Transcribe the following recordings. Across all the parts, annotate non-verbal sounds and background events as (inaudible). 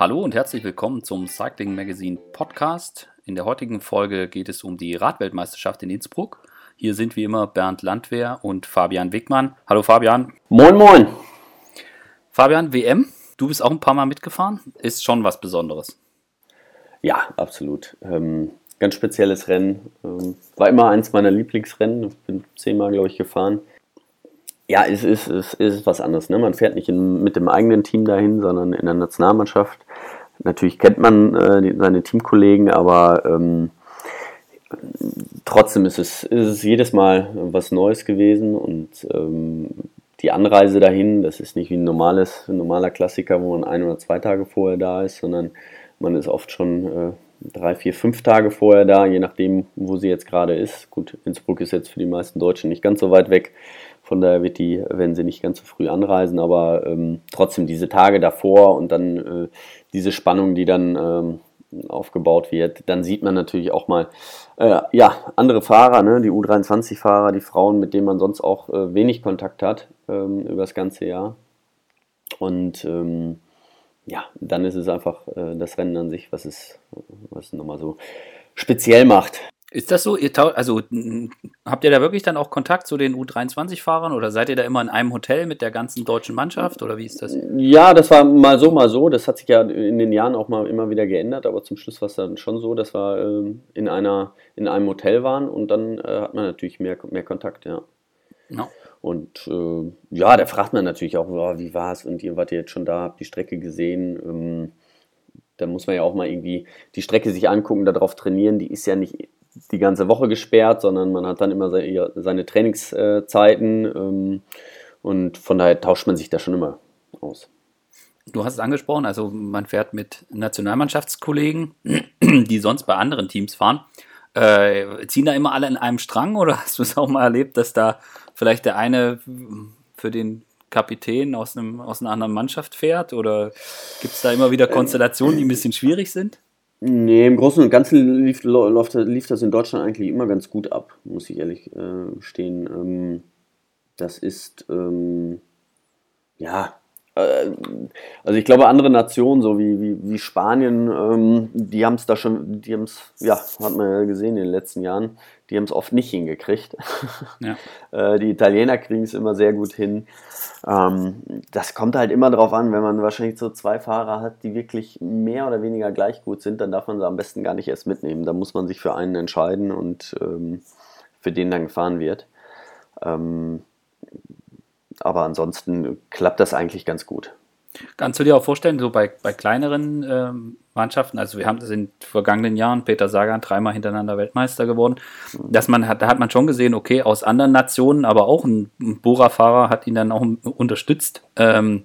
Hallo und herzlich willkommen zum Cycling Magazine Podcast. In der heutigen Folge geht es um die Radweltmeisterschaft in Innsbruck. Hier sind wie immer Bernd Landwehr und Fabian Wickmann. Hallo Fabian. Moin, moin. Fabian, WM, du bist auch ein paar Mal mitgefahren. Ist schon was Besonderes. Ja, absolut. Ähm, ganz spezielles Rennen. Ähm, war immer eins meiner Lieblingsrennen. Ich bin zehnmal, glaube ich, gefahren. Ja, es ist, es ist was anderes. Ne? Man fährt nicht in, mit dem eigenen Team dahin, sondern in der Nationalmannschaft. Natürlich kennt man äh, seine Teamkollegen, aber ähm, trotzdem ist es, ist es jedes Mal was Neues gewesen und ähm, die Anreise dahin, das ist nicht wie ein normales, ein normaler Klassiker, wo man ein oder zwei Tage vorher da ist, sondern man ist oft schon äh, drei, vier, fünf Tage vorher da, je nachdem, wo sie jetzt gerade ist. Gut, Innsbruck ist jetzt für die meisten Deutschen nicht ganz so weit weg. Von daher wird die, werden sie nicht ganz so früh anreisen, aber ähm, trotzdem diese Tage davor und dann äh, diese Spannung, die dann ähm, aufgebaut wird, dann sieht man natürlich auch mal äh, ja, andere Fahrer, ne? die U23-Fahrer, die Frauen, mit denen man sonst auch äh, wenig Kontakt hat ähm, über das ganze Jahr. Und ähm, ja, dann ist es einfach äh, das Rennen an sich, was es, was es nochmal so speziell macht. Ist das so? Ihr also habt ihr da wirklich dann auch Kontakt zu den U23-Fahrern oder seid ihr da immer in einem Hotel mit der ganzen deutschen Mannschaft oder wie ist das? Ja, das war mal so, mal so. Das hat sich ja in den Jahren auch mal immer wieder geändert, aber zum Schluss war es dann schon so, dass wir äh, in, einer, in einem Hotel waren und dann äh, hat man natürlich mehr, mehr Kontakt, ja. No. Und äh, ja, da fragt man natürlich auch, oh, wie war es und ihr wart ihr jetzt schon da, habt die Strecke gesehen. Ähm, da muss man ja auch mal irgendwie die Strecke sich angucken, darauf trainieren. Die ist ja nicht die ganze Woche gesperrt, sondern man hat dann immer seine Trainingszeiten ähm, und von daher tauscht man sich da schon immer aus. Du hast es angesprochen, also man fährt mit Nationalmannschaftskollegen, die sonst bei anderen Teams fahren. Äh, ziehen da immer alle in einem Strang oder hast du es auch mal erlebt, dass da vielleicht der eine für den Kapitän aus, einem, aus einer anderen Mannschaft fährt? Oder gibt es da immer wieder Konstellationen, die ein bisschen schwierig sind? Nee, im Großen und Ganzen lief, lief, lief das in Deutschland eigentlich immer ganz gut ab, muss ich ehrlich äh, stehen. Ähm, das ist, ähm, ja, also ich glaube, andere Nationen, so wie, wie, wie Spanien, ähm, die haben es da schon, die haben es, ja, hat man ja gesehen in den letzten Jahren, die haben es oft nicht hingekriegt. (laughs) Ja. äh, die Italiener kriegen es immer sehr gut hin. Ähm, das kommt halt immer darauf an, wenn man wahrscheinlich so zwei Fahrer hat, die wirklich mehr oder weniger gleich gut sind, dann darf man sie am besten gar nicht erst mitnehmen. Da muss man sich für einen entscheiden und ähm, für den dann gefahren wird. Ähm, aber ansonsten klappt das eigentlich ganz gut. Kannst du dir auch vorstellen, so bei, bei kleineren ähm, Mannschaften, also wir haben das in den vergangenen Jahren, Peter Sagan dreimal hintereinander Weltmeister geworden, dass man hat, da hat man schon gesehen, okay, aus anderen Nationen, aber auch ein, ein Bora-Fahrer hat ihn dann auch unterstützt. Ähm,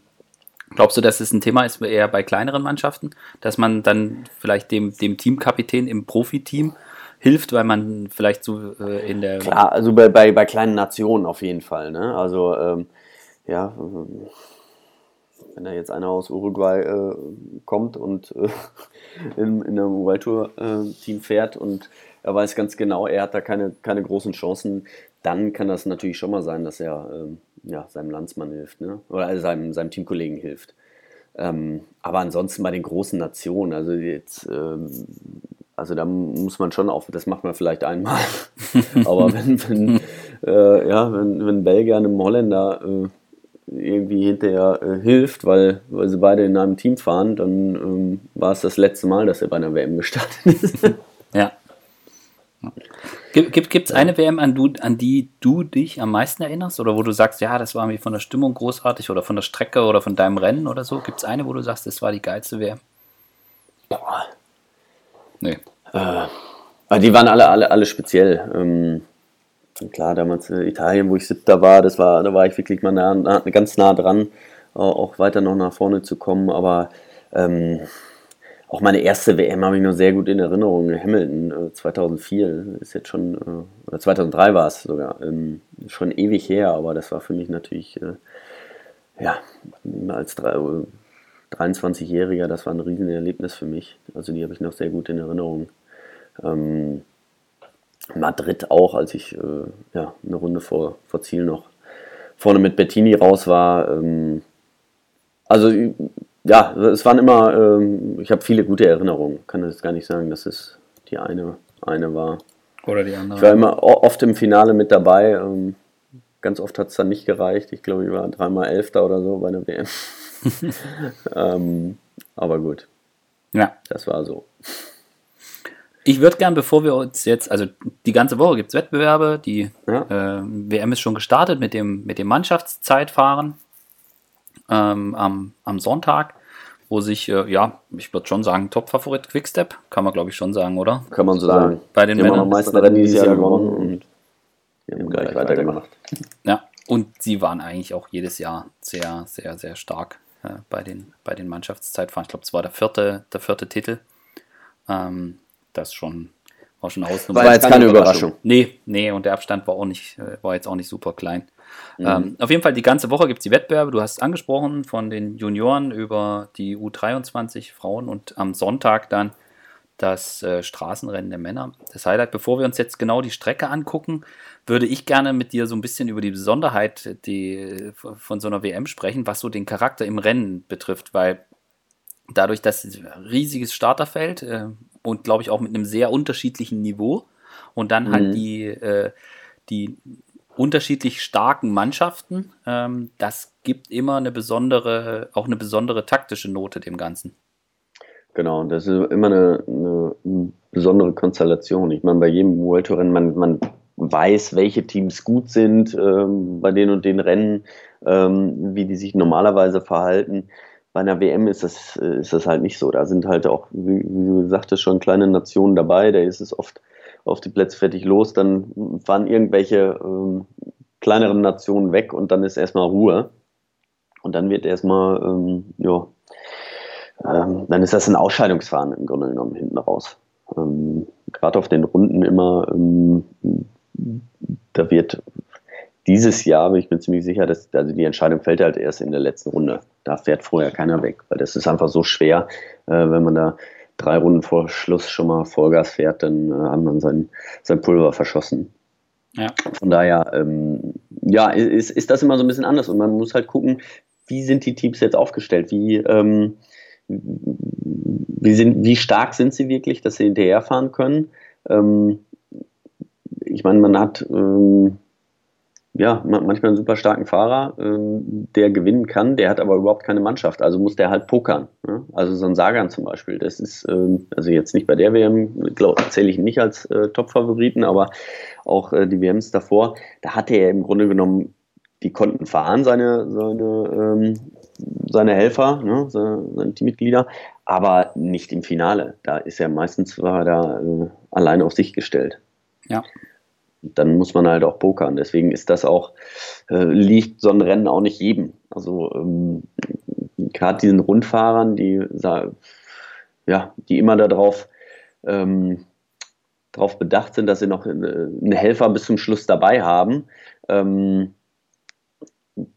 glaubst du, dass es ein Thema ist eher bei kleineren Mannschaften, dass man dann vielleicht dem, dem Teamkapitän im Profiteam hilft, weil man vielleicht so äh, in der. Klar, also bei, bei, bei kleinen Nationen auf jeden Fall. Ne? Also ähm, ja, wenn da jetzt einer aus Uruguay äh, kommt und äh, (laughs) in, in einem World Tour äh, Team fährt und er weiß ganz genau, er hat da keine, keine großen Chancen, dann kann das natürlich schon mal sein, dass er ähm, ja, seinem Landsmann hilft ne? oder seinem, seinem Teamkollegen hilft. Ähm, aber ansonsten bei den großen Nationen, also jetzt, ähm, also da muss man schon auf, das macht man vielleicht einmal, (laughs) aber wenn, wenn, äh, ja, wenn, wenn Belgier einem Holländer äh, irgendwie hinterher äh, hilft, weil, weil sie beide in einem Team fahren, dann ähm, war es das letzte Mal, dass er bei einer WM gestartet ist. (laughs) ja. Gibt es eine WM, an, du, an die du dich am meisten erinnerst? Oder wo du sagst, ja, das war mir von der Stimmung großartig oder von der Strecke oder von deinem Rennen oder so? Gibt es eine, wo du sagst, das war die geilste WM? Boah. Nee. Äh, die waren alle, alle, alle speziell. Ähm, klar, damals in Italien, wo ich siebter war, das war, da war ich wirklich mal nah, nah, ganz nah dran, auch weiter noch nach vorne zu kommen. Aber ähm, auch meine erste WM habe ich noch sehr gut in Erinnerung. Hamilton äh, 2004 ist jetzt schon, äh, oder 2003 war es sogar, ähm, schon ewig her, aber das war für mich natürlich, äh, ja, als 23-Jähriger, das war ein Riesenerlebnis für mich. Also die habe ich noch sehr gut in Erinnerung. Ähm, Madrid auch, als ich äh, ja, eine Runde vor, vor Ziel noch vorne mit Bettini raus war. Ähm, also ja, es waren immer, ähm, ich habe viele gute Erinnerungen. Kann das gar nicht sagen, dass es die eine, eine war. Oder die andere. Ich war immer oft im Finale mit dabei. Ähm, ganz oft hat es dann nicht gereicht. Ich glaube, ich war dreimal Elfter oder so bei der WM. (laughs) ähm, aber gut. Ja. Das war so. Ich würde gern, bevor wir uns jetzt, also die ganze Woche gibt es Wettbewerbe, die ja. äh, WM ist schon gestartet mit dem, mit dem Mannschaftszeitfahren ähm, am, am Sonntag, wo sich, äh, ja, ich würde schon sagen, Top-Favorit Quickstep, kann man glaube ich schon sagen, oder? Kann man so sagen. Bei den die Männern. haben am meisten Rennen dieses Jahr gewonnen und die haben gleich weitergemacht. Ja, und sie waren eigentlich auch jedes Jahr sehr, sehr, sehr stark äh, bei, den, bei den Mannschaftszeitfahren. Ich glaube, es war der vierte, der vierte Titel. Ähm, das schon war schon Hausnummer. War jetzt keine Überraschung. Nee, nee, und der Abstand war auch nicht, äh, war jetzt auch nicht super klein. Mhm. Ähm, auf jeden Fall, die ganze Woche gibt es die Wettbewerbe. Du hast es angesprochen, von den Junioren über die U23 Frauen und am Sonntag dann das äh, Straßenrennen der Männer. Das Highlight, bevor wir uns jetzt genau die Strecke angucken, würde ich gerne mit dir so ein bisschen über die Besonderheit die, von so einer WM sprechen, was so den Charakter im Rennen betrifft, weil dadurch, dass riesiges Starterfeld äh, und glaube ich auch mit einem sehr unterschiedlichen Niveau und dann halt mhm. halt die, äh, die unterschiedlich starken Mannschaften, ähm, das gibt immer eine besondere, auch eine besondere taktische Note dem Ganzen. Genau, das ist immer eine, eine besondere Konstellation. Ich meine, bei jedem World Tour Rennen, man, man weiß, welche Teams gut sind ähm, bei den und den Rennen, ähm, wie die sich normalerweise verhalten. Bei einer WM ist das, ist das halt nicht so. Da sind halt auch, wie, wie du sagtest, schon kleine Nationen dabei. Da ist es oft auf die Plätze fertig los, dann fahren irgendwelche ähm, kleineren Nationen weg und dann ist erstmal Ruhe. Und dann wird erstmal, ähm, ja, ähm, dann ist das ein Ausscheidungsfahren im Grunde genommen hinten raus. Ähm, Gerade auf den Runden immer, ähm, da wird dieses Jahr bin ich mir ziemlich sicher, dass also die Entscheidung fällt halt erst in der letzten Runde. Da fährt vorher keiner weg, weil das ist einfach so schwer, äh, wenn man da drei Runden vor Schluss schon mal Vollgas fährt, dann äh, hat man sein, sein Pulver verschossen. Ja. Von daher, ähm, ja, ist, ist das immer so ein bisschen anders und man muss halt gucken, wie sind die Teams jetzt aufgestellt? Wie, ähm, wie, sind, wie stark sind sie wirklich, dass sie hinterherfahren können? Ähm, ich meine, man hat ähm, ja, manchmal einen super starken Fahrer, ähm, der gewinnen kann, der hat aber überhaupt keine Mannschaft, also muss der halt pokern. Ne? Also so ein Sagan zum Beispiel, das ist, ähm, also jetzt nicht bei der WM, zähle ich nicht als äh, Top-Favoriten, aber auch äh, die WMs davor, da hatte er im Grunde genommen, die konnten fahren, seine, seine, ähm, seine Helfer, ne? seine, seine, Teammitglieder, aber nicht im Finale. Da ist er meistens war er da äh, allein auf sich gestellt. Ja dann muss man halt auch pokern. Deswegen ist das auch, äh, liegt so ein Rennen auch nicht jedem. Also ähm, gerade diesen Rundfahrern, die, ja, die immer darauf ähm, darauf bedacht sind, dass sie noch einen Helfer bis zum Schluss dabei haben. Ähm,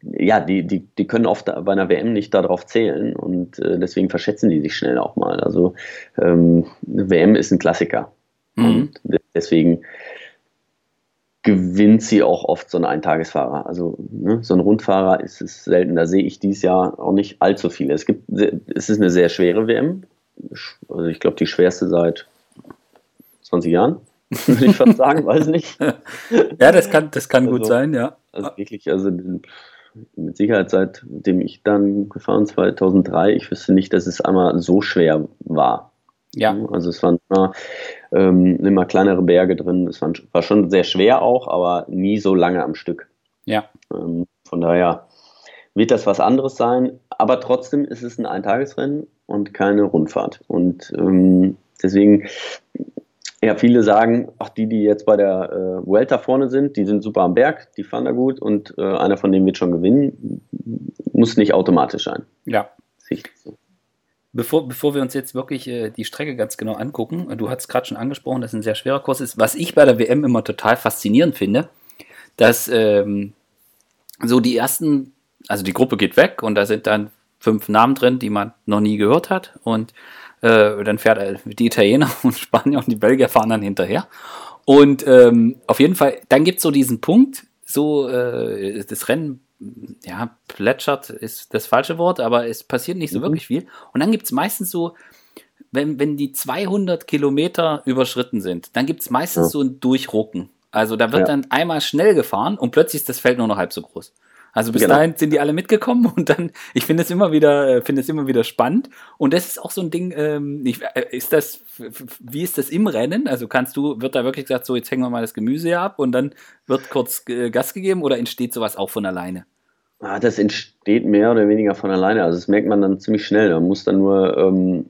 ja, die, die, die können oft bei einer WM nicht darauf zählen und äh, deswegen verschätzen die sich schnell auch mal. Also ähm, WM ist ein Klassiker. Mhm. Und deswegen gewinnt sie auch oft so ein Eintagesfahrer. Also ne, so ein Rundfahrer ist es selten. Da sehe ich dieses Jahr auch nicht allzu viele. Es gibt, es ist eine sehr schwere WM. Also ich glaube die schwerste seit 20 Jahren, (laughs) würde ich fast sagen, weiß nicht. (laughs) Ja, das kann, das kann also, gut sein, ja. Also wirklich, also mit Sicherheit seitdem ich dann gefahren 2003, ich wüsste nicht, dass es einmal so schwer war. Ja. Also es waren immer, ähm, immer kleinere Berge drin. Es war, war, schon sehr schwer auch, aber nie so lange am Stück. Ja. Ähm, von daher wird das was anderes sein, aber trotzdem ist es ein Eintagesrennen und keine Rundfahrt. Und ähm, deswegen, ja, viele sagen, ach, die, die jetzt bei der äh, Vuelta vorne sind, die sind super am Berg, die fahren da gut und äh, einer von denen wird schon gewinnen, muss nicht automatisch sein. Ja. Sicht so. Bevor, bevor wir uns jetzt wirklich äh, die Strecke ganz genau angucken, du hast gerade schon angesprochen, dass es ein sehr schwerer Kurs ist. Was ich bei der WM immer total faszinierend finde, dass ähm, so die ersten, also die Gruppe geht weg und da sind dann fünf Namen drin, die man noch nie gehört hat. Und äh, dann fährt äh, die Italiener (laughs) und Spanier und die Belgier fahren dann hinterher. Und ähm, auf jeden Fall, dann gibt es so diesen Punkt, so äh, das Rennen ja, plätschert ist das falsche Wort, aber es passiert nicht so mhm. wirklich viel. Und dann gibt es meistens so, wenn, wenn die 200 Kilometer überschritten sind, dann gibt es meistens ja. so ein Durchrucken. Also da wird ja. dann einmal schnell gefahren und plötzlich ist das Feld nur noch halb so groß. Also bis genau. dahin sind die alle mitgekommen (laughs) und dann, ich finde es immer wieder, äh, finde es immer wieder spannend. Und das ist auch so ein Ding, ähm, ich, äh, ist das, wie ist das im Rennen? Also kannst du, wird da wirklich gesagt, so jetzt hängen wir mal das Gemüse ab und dann wird kurz äh, Gas gegeben oder entsteht sowas auch von alleine? Ah, das entsteht mehr oder weniger von alleine. Also das merkt man dann ziemlich schnell. Man muss dann nur, ähm,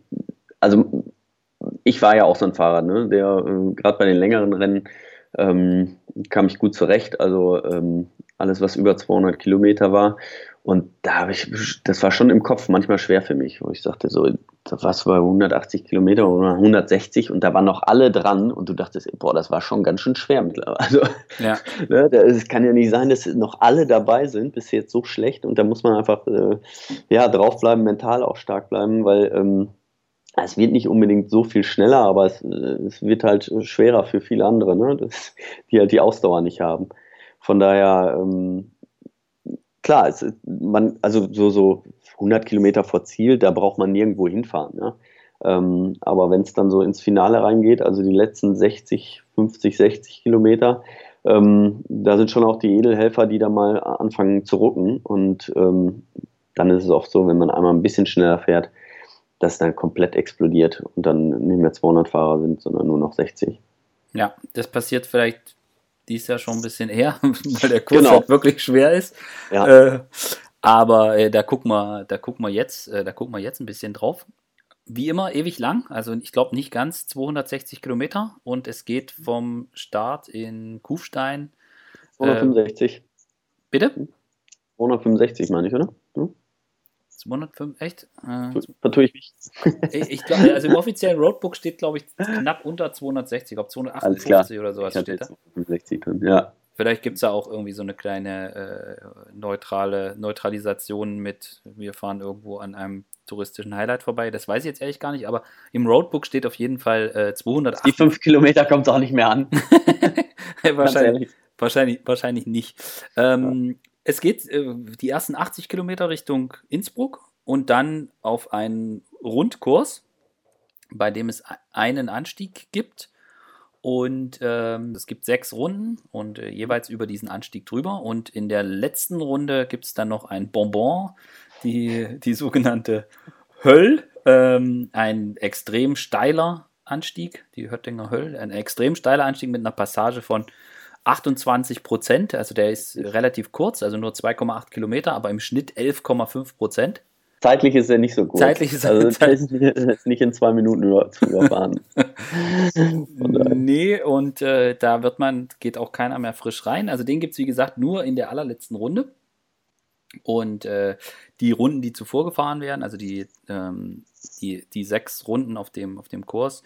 also ich war ja auch so ein Fahrer, ne, der äh, gerade bei den längeren Rennen ähm, kam ich gut zurecht. Also ähm, alles, was über 200 Kilometer war. Und da habe ich, das war schon im Kopf manchmal schwer für mich, wo ich sagte, so, was war 180 Kilometer oder 160 und da waren noch alle dran und du dachtest, boah, das war schon ganz schön schwer mittlerweile. Also, ja. (laughs) ne, es kann ja nicht sein, dass noch alle dabei sind, bis jetzt so schlecht und da muss man einfach, äh, ja, draufbleiben, mental auch stark bleiben, weil, ähm, es wird nicht unbedingt so viel schneller, aber es, es wird halt schwerer für viele andere, ne? (laughs) das, die halt die Ausdauer nicht haben. Von daher, ähm, klar, es, man, also so, so 100 Kilometer vor Ziel, da braucht man nirgendwo hinfahren. Ne? Ähm, aber wenn es dann so ins Finale reingeht, also die letzten 60, 50, 60 Kilometer, ähm, da sind schon auch die Edelhelfer, die da mal anfangen zu rucken. Und ähm, dann ist es oft so, wenn man einmal ein bisschen schneller fährt, dass dann komplett explodiert und dann nicht mehr 200 Fahrer sind, sondern nur noch 60. Ja, das passiert vielleicht dies Jahr schon ein bisschen her, (laughs) weil der Kurs genau. halt wirklich schwer ist. Ja. Äh, aber äh, da gucken wir, da gucken wir jetzt, äh, da gucken wir jetzt ein bisschen drauf. Wie immer ewig lang, also ich glaube nicht ganz 260 Kilometer und es geht vom Start in Kufstein. 265. bitte? 265 meine ich, oder? Hm? 205, echt? Äh, Vertue ich mich. ich, ich glaube, also im offiziellen Roadbook steht, glaube ich, knapp unter 260, ich glaube 258 oder sowas steht da. 265, ja. Vielleicht gibt es da auch irgendwie so eine kleine äh, neutrale Neutralisation mit, wir fahren irgendwo an einem touristischen Highlight vorbei. Das weiß ich jetzt ehrlich gar nicht, aber im Roadbook steht auf jeden Fall äh, 208. Die fünf Kilometer kommt auch nicht mehr an. (laughs) wahrscheinlich, wahrscheinlich, wahrscheinlich nicht. Ähm, ja. Es geht äh, die ersten 80 Kilometer Richtung Innsbruck und dann auf einen Rundkurs, bei dem es einen Anstieg gibt. Und ähm, es gibt sechs Runden und äh, jeweils über diesen Anstieg drüber. Und in der letzten Runde gibt es dann noch ein Bonbon, die, die sogenannte Höll, ähm, ein extrem steiler Anstieg, die Höttinger Höll, ein extrem steiler Anstieg mit einer Passage von 28 Prozent, also der ist relativ kurz, also nur 2,8 Kilometer, aber im Schnitt 11,5 Prozent. Zeitlich ist er nicht so gut. Zeitlich ist er also, ist nicht in zwei Minuten über, zu überfahren. (laughs) nee, und äh, da wird man, geht auch keiner mehr frisch rein. Also den gibt es, wie gesagt, nur in der allerletzten Runde. Und äh, die Runden, die zuvor gefahren werden, also die, ähm, die, die sechs Runden auf dem, auf dem Kurs,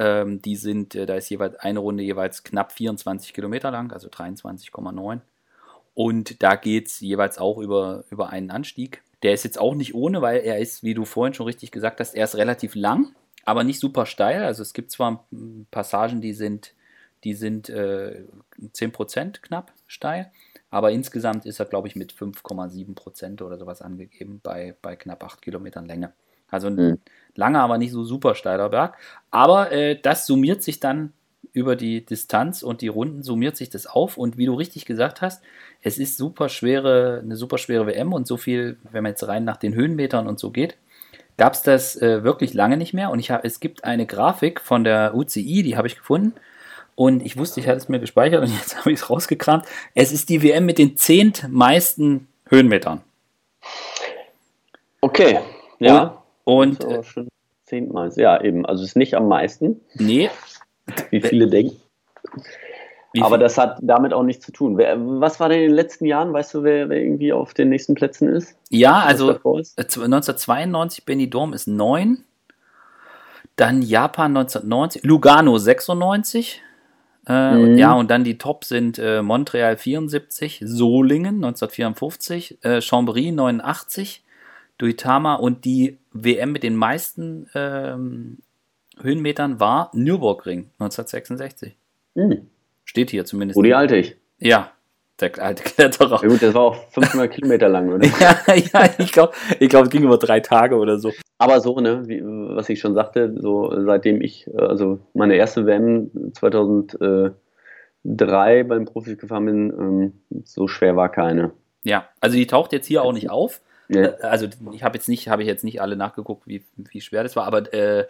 ähm, die sind, äh, da ist jeweils eine Runde jeweils knapp 24 Kilometer lang, also 23,9. Und da geht es jeweils auch über, über einen Anstieg. Der ist jetzt auch nicht ohne, weil er ist, wie du vorhin schon richtig gesagt hast, er ist relativ lang, aber nicht super steil. Also es gibt zwar Passagen, die sind, die sind äh, 10% knapp steil, aber insgesamt ist er, glaube ich, mit 5,7% oder sowas angegeben bei, bei knapp 8 Kilometern Länge. Also ein mhm. langer, aber nicht so super steiler Berg. Aber äh, das summiert sich dann über die Distanz und die Runden summiert sich das auf. Und wie du richtig gesagt hast, es ist super schwere, eine super schwere WM und so viel, wenn man jetzt rein nach den Höhenmetern und so geht, gab es das äh, wirklich lange nicht mehr. Und ich hab, es gibt eine Grafik von der UCI, die habe ich gefunden. Und ich wusste, ich hatte es mir gespeichert und (laughs) jetzt habe ich es rausgekramt. Es ist die WM mit den zehntmeisten Höhenmetern. Okay, ja. Und und äh, schon zehntmal. Ja, eben. Also es ist nicht am meisten. Nee. Wie viele denken. Wie Aber das hat damit auch nichts zu tun. Wer, was war denn in den letzten Jahren? Weißt du, wer, wer irgendwie auf den nächsten Plätzen ist? Ja, also 1992 Benidorm ist 9. Dann Japan 1990, Lugano 96. Äh, mhm. Ja, und dann die Top sind äh, Montreal 74, Solingen 1954, äh, Chambéry 89, Duitama und die WM mit den meisten ähm, Höhenmetern war Nürburgring 1966. Hm. Steht hier zumindest. Rudi Altig. Ja, der alte (laughs) Kletterer. Ja gut, das war auch 500 Kilometer lang, oder? (laughs) ja, ja, ich glaube, ich glaub, es ging über drei Tage oder so. Aber so, ne, wie, was ich schon sagte, so seitdem ich, also meine erste WM 2003 beim Profis gefahren bin, ähm, so schwer war keine. Ja, also die taucht jetzt hier auch nicht auf. Ja. Äh, also ich habe jetzt nicht, habe ich jetzt nicht alle nachgeguckt, wie, wie schwer das war, aber äh,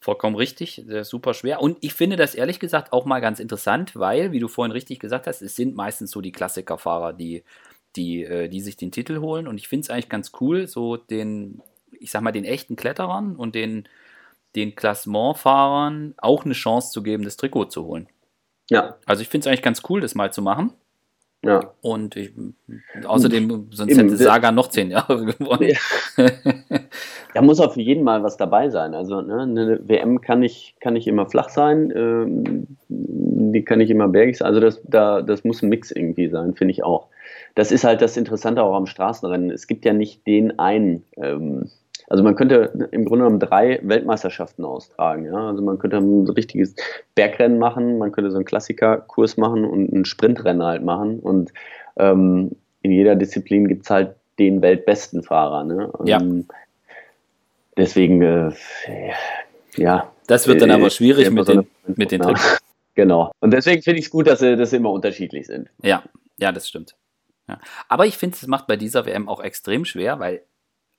vollkommen richtig, super schwer. Und ich finde das ehrlich gesagt auch mal ganz interessant, weil, wie du vorhin richtig gesagt hast, es sind meistens so die Klassikerfahrer, die, die, äh, die sich den Titel holen. Und ich finde es eigentlich ganz cool, so den, ich sag mal, den echten Kletterern und den, den Klassementfahrern auch eine Chance zu geben, das Trikot zu holen. Ja. Also ich finde es eigentlich ganz cool, das mal zu machen. Ja. Und ich, außerdem, sonst Eben, hätte Saga noch zehn Jahre (laughs) gewonnen. Ja. da muss auch für jeden mal was dabei sein. Also ne, eine WM kann nicht, kann nicht immer flach sein, ähm, die kann nicht immer bergig sein. Also das, da, das muss ein Mix irgendwie sein, finde ich auch. Das ist halt das Interessante auch am Straßenrennen. Es gibt ja nicht den einen. Ähm, also man könnte im Grunde genommen drei Weltmeisterschaften austragen. Ja? Also man könnte ein richtiges Bergrennen machen, man könnte so einen Klassikerkurs machen und ein Sprintrennen halt machen. Und ähm, in jeder Disziplin gibt es halt den weltbesten Fahrer. Ne? Ja. Ähm, deswegen, äh, ja. Das wird dann aber äh, schwierig mit den, mit den Tricks. (laughs) Genau. Und deswegen finde ich es gut, dass sie, dass sie immer unterschiedlich sind. Ja, ja, das stimmt. Ja. Aber ich finde, es macht bei dieser WM auch extrem schwer, weil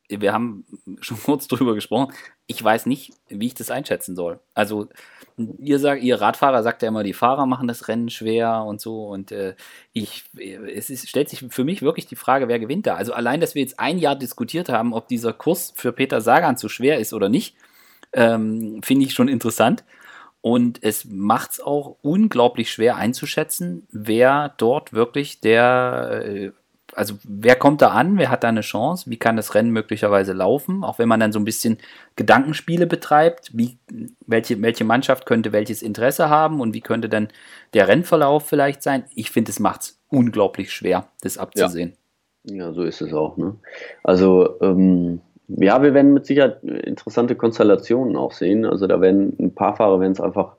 wir haben schon (laughs) kurz drüber gesprochen. Ich weiß nicht, wie ich das einschätzen soll. Also, ihr sagt, ihr Radfahrer sagt ja immer, die Fahrer machen das Rennen schwer und so. Und äh, ich, es ist, stellt sich für mich wirklich die Frage, wer gewinnt da. Also allein, dass wir jetzt ein Jahr diskutiert haben, ob dieser Kurs für Peter Sagan zu schwer ist oder nicht, ähm, finde ich schon interessant. Und es macht es auch unglaublich schwer einzuschätzen, wer dort wirklich der äh, also wer kommt da an, wer hat da eine Chance, wie kann das Rennen möglicherweise laufen, auch wenn man dann so ein bisschen Gedankenspiele betreibt, wie, welche, welche Mannschaft könnte welches Interesse haben und wie könnte dann der Rennverlauf vielleicht sein. Ich finde, es macht es unglaublich schwer, das abzusehen. Ja. ja. so ist es auch. Ne? Also ähm, ja, wir werden mit Sicherheit interessante Konstellationen auch sehen. Also da werden ein paar Fahrer werden es einfach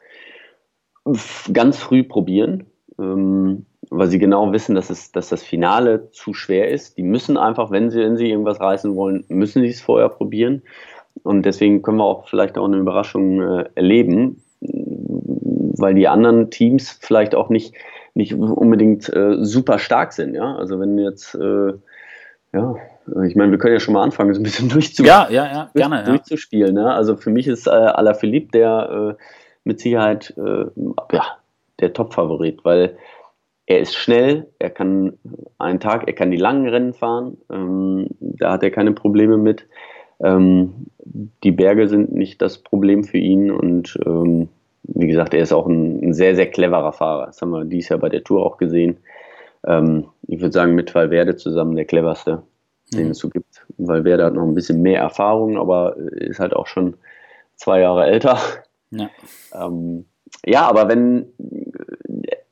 ganz früh probieren. Ähm, weil sie genau wissen, dass, es, dass das Finale zu schwer ist. Die müssen einfach, wenn sie, wenn sie irgendwas reißen wollen, müssen sie es vorher probieren. Und deswegen können wir auch vielleicht auch eine Überraschung äh, erleben, weil die anderen Teams vielleicht auch nicht, nicht unbedingt äh, super stark sind. Ja? Also wenn jetzt, äh, ja, ich meine, wir können ja schon mal anfangen, so ein bisschen (laughs) durchzu ja, ja, ja, gerne, durchzuspielen. Ja. Also für mich ist äh, Alaphilippe der äh, mit Sicherheit äh, ja, der Top-Favorit, weil er ist schnell, er kann einen Tag, er kann die langen Rennen fahren, ähm, da hat er keine Probleme mit. Ähm, die Berge sind nicht das Problem für ihn und ähm, wie gesagt, er ist auch ein, ein, sehr, sehr cleverer Fahrer. Das haben wir dieses Jahr bei der Tour auch gesehen. Ähm, ich würde sagen, mit Valverde zusammen der cleverste, den mhm. es so gibt. Valverde hat noch ein bisschen mehr Erfahrung, aber ist halt auch schon zwei Jahre älter. Ja, ähm, ja aber wenn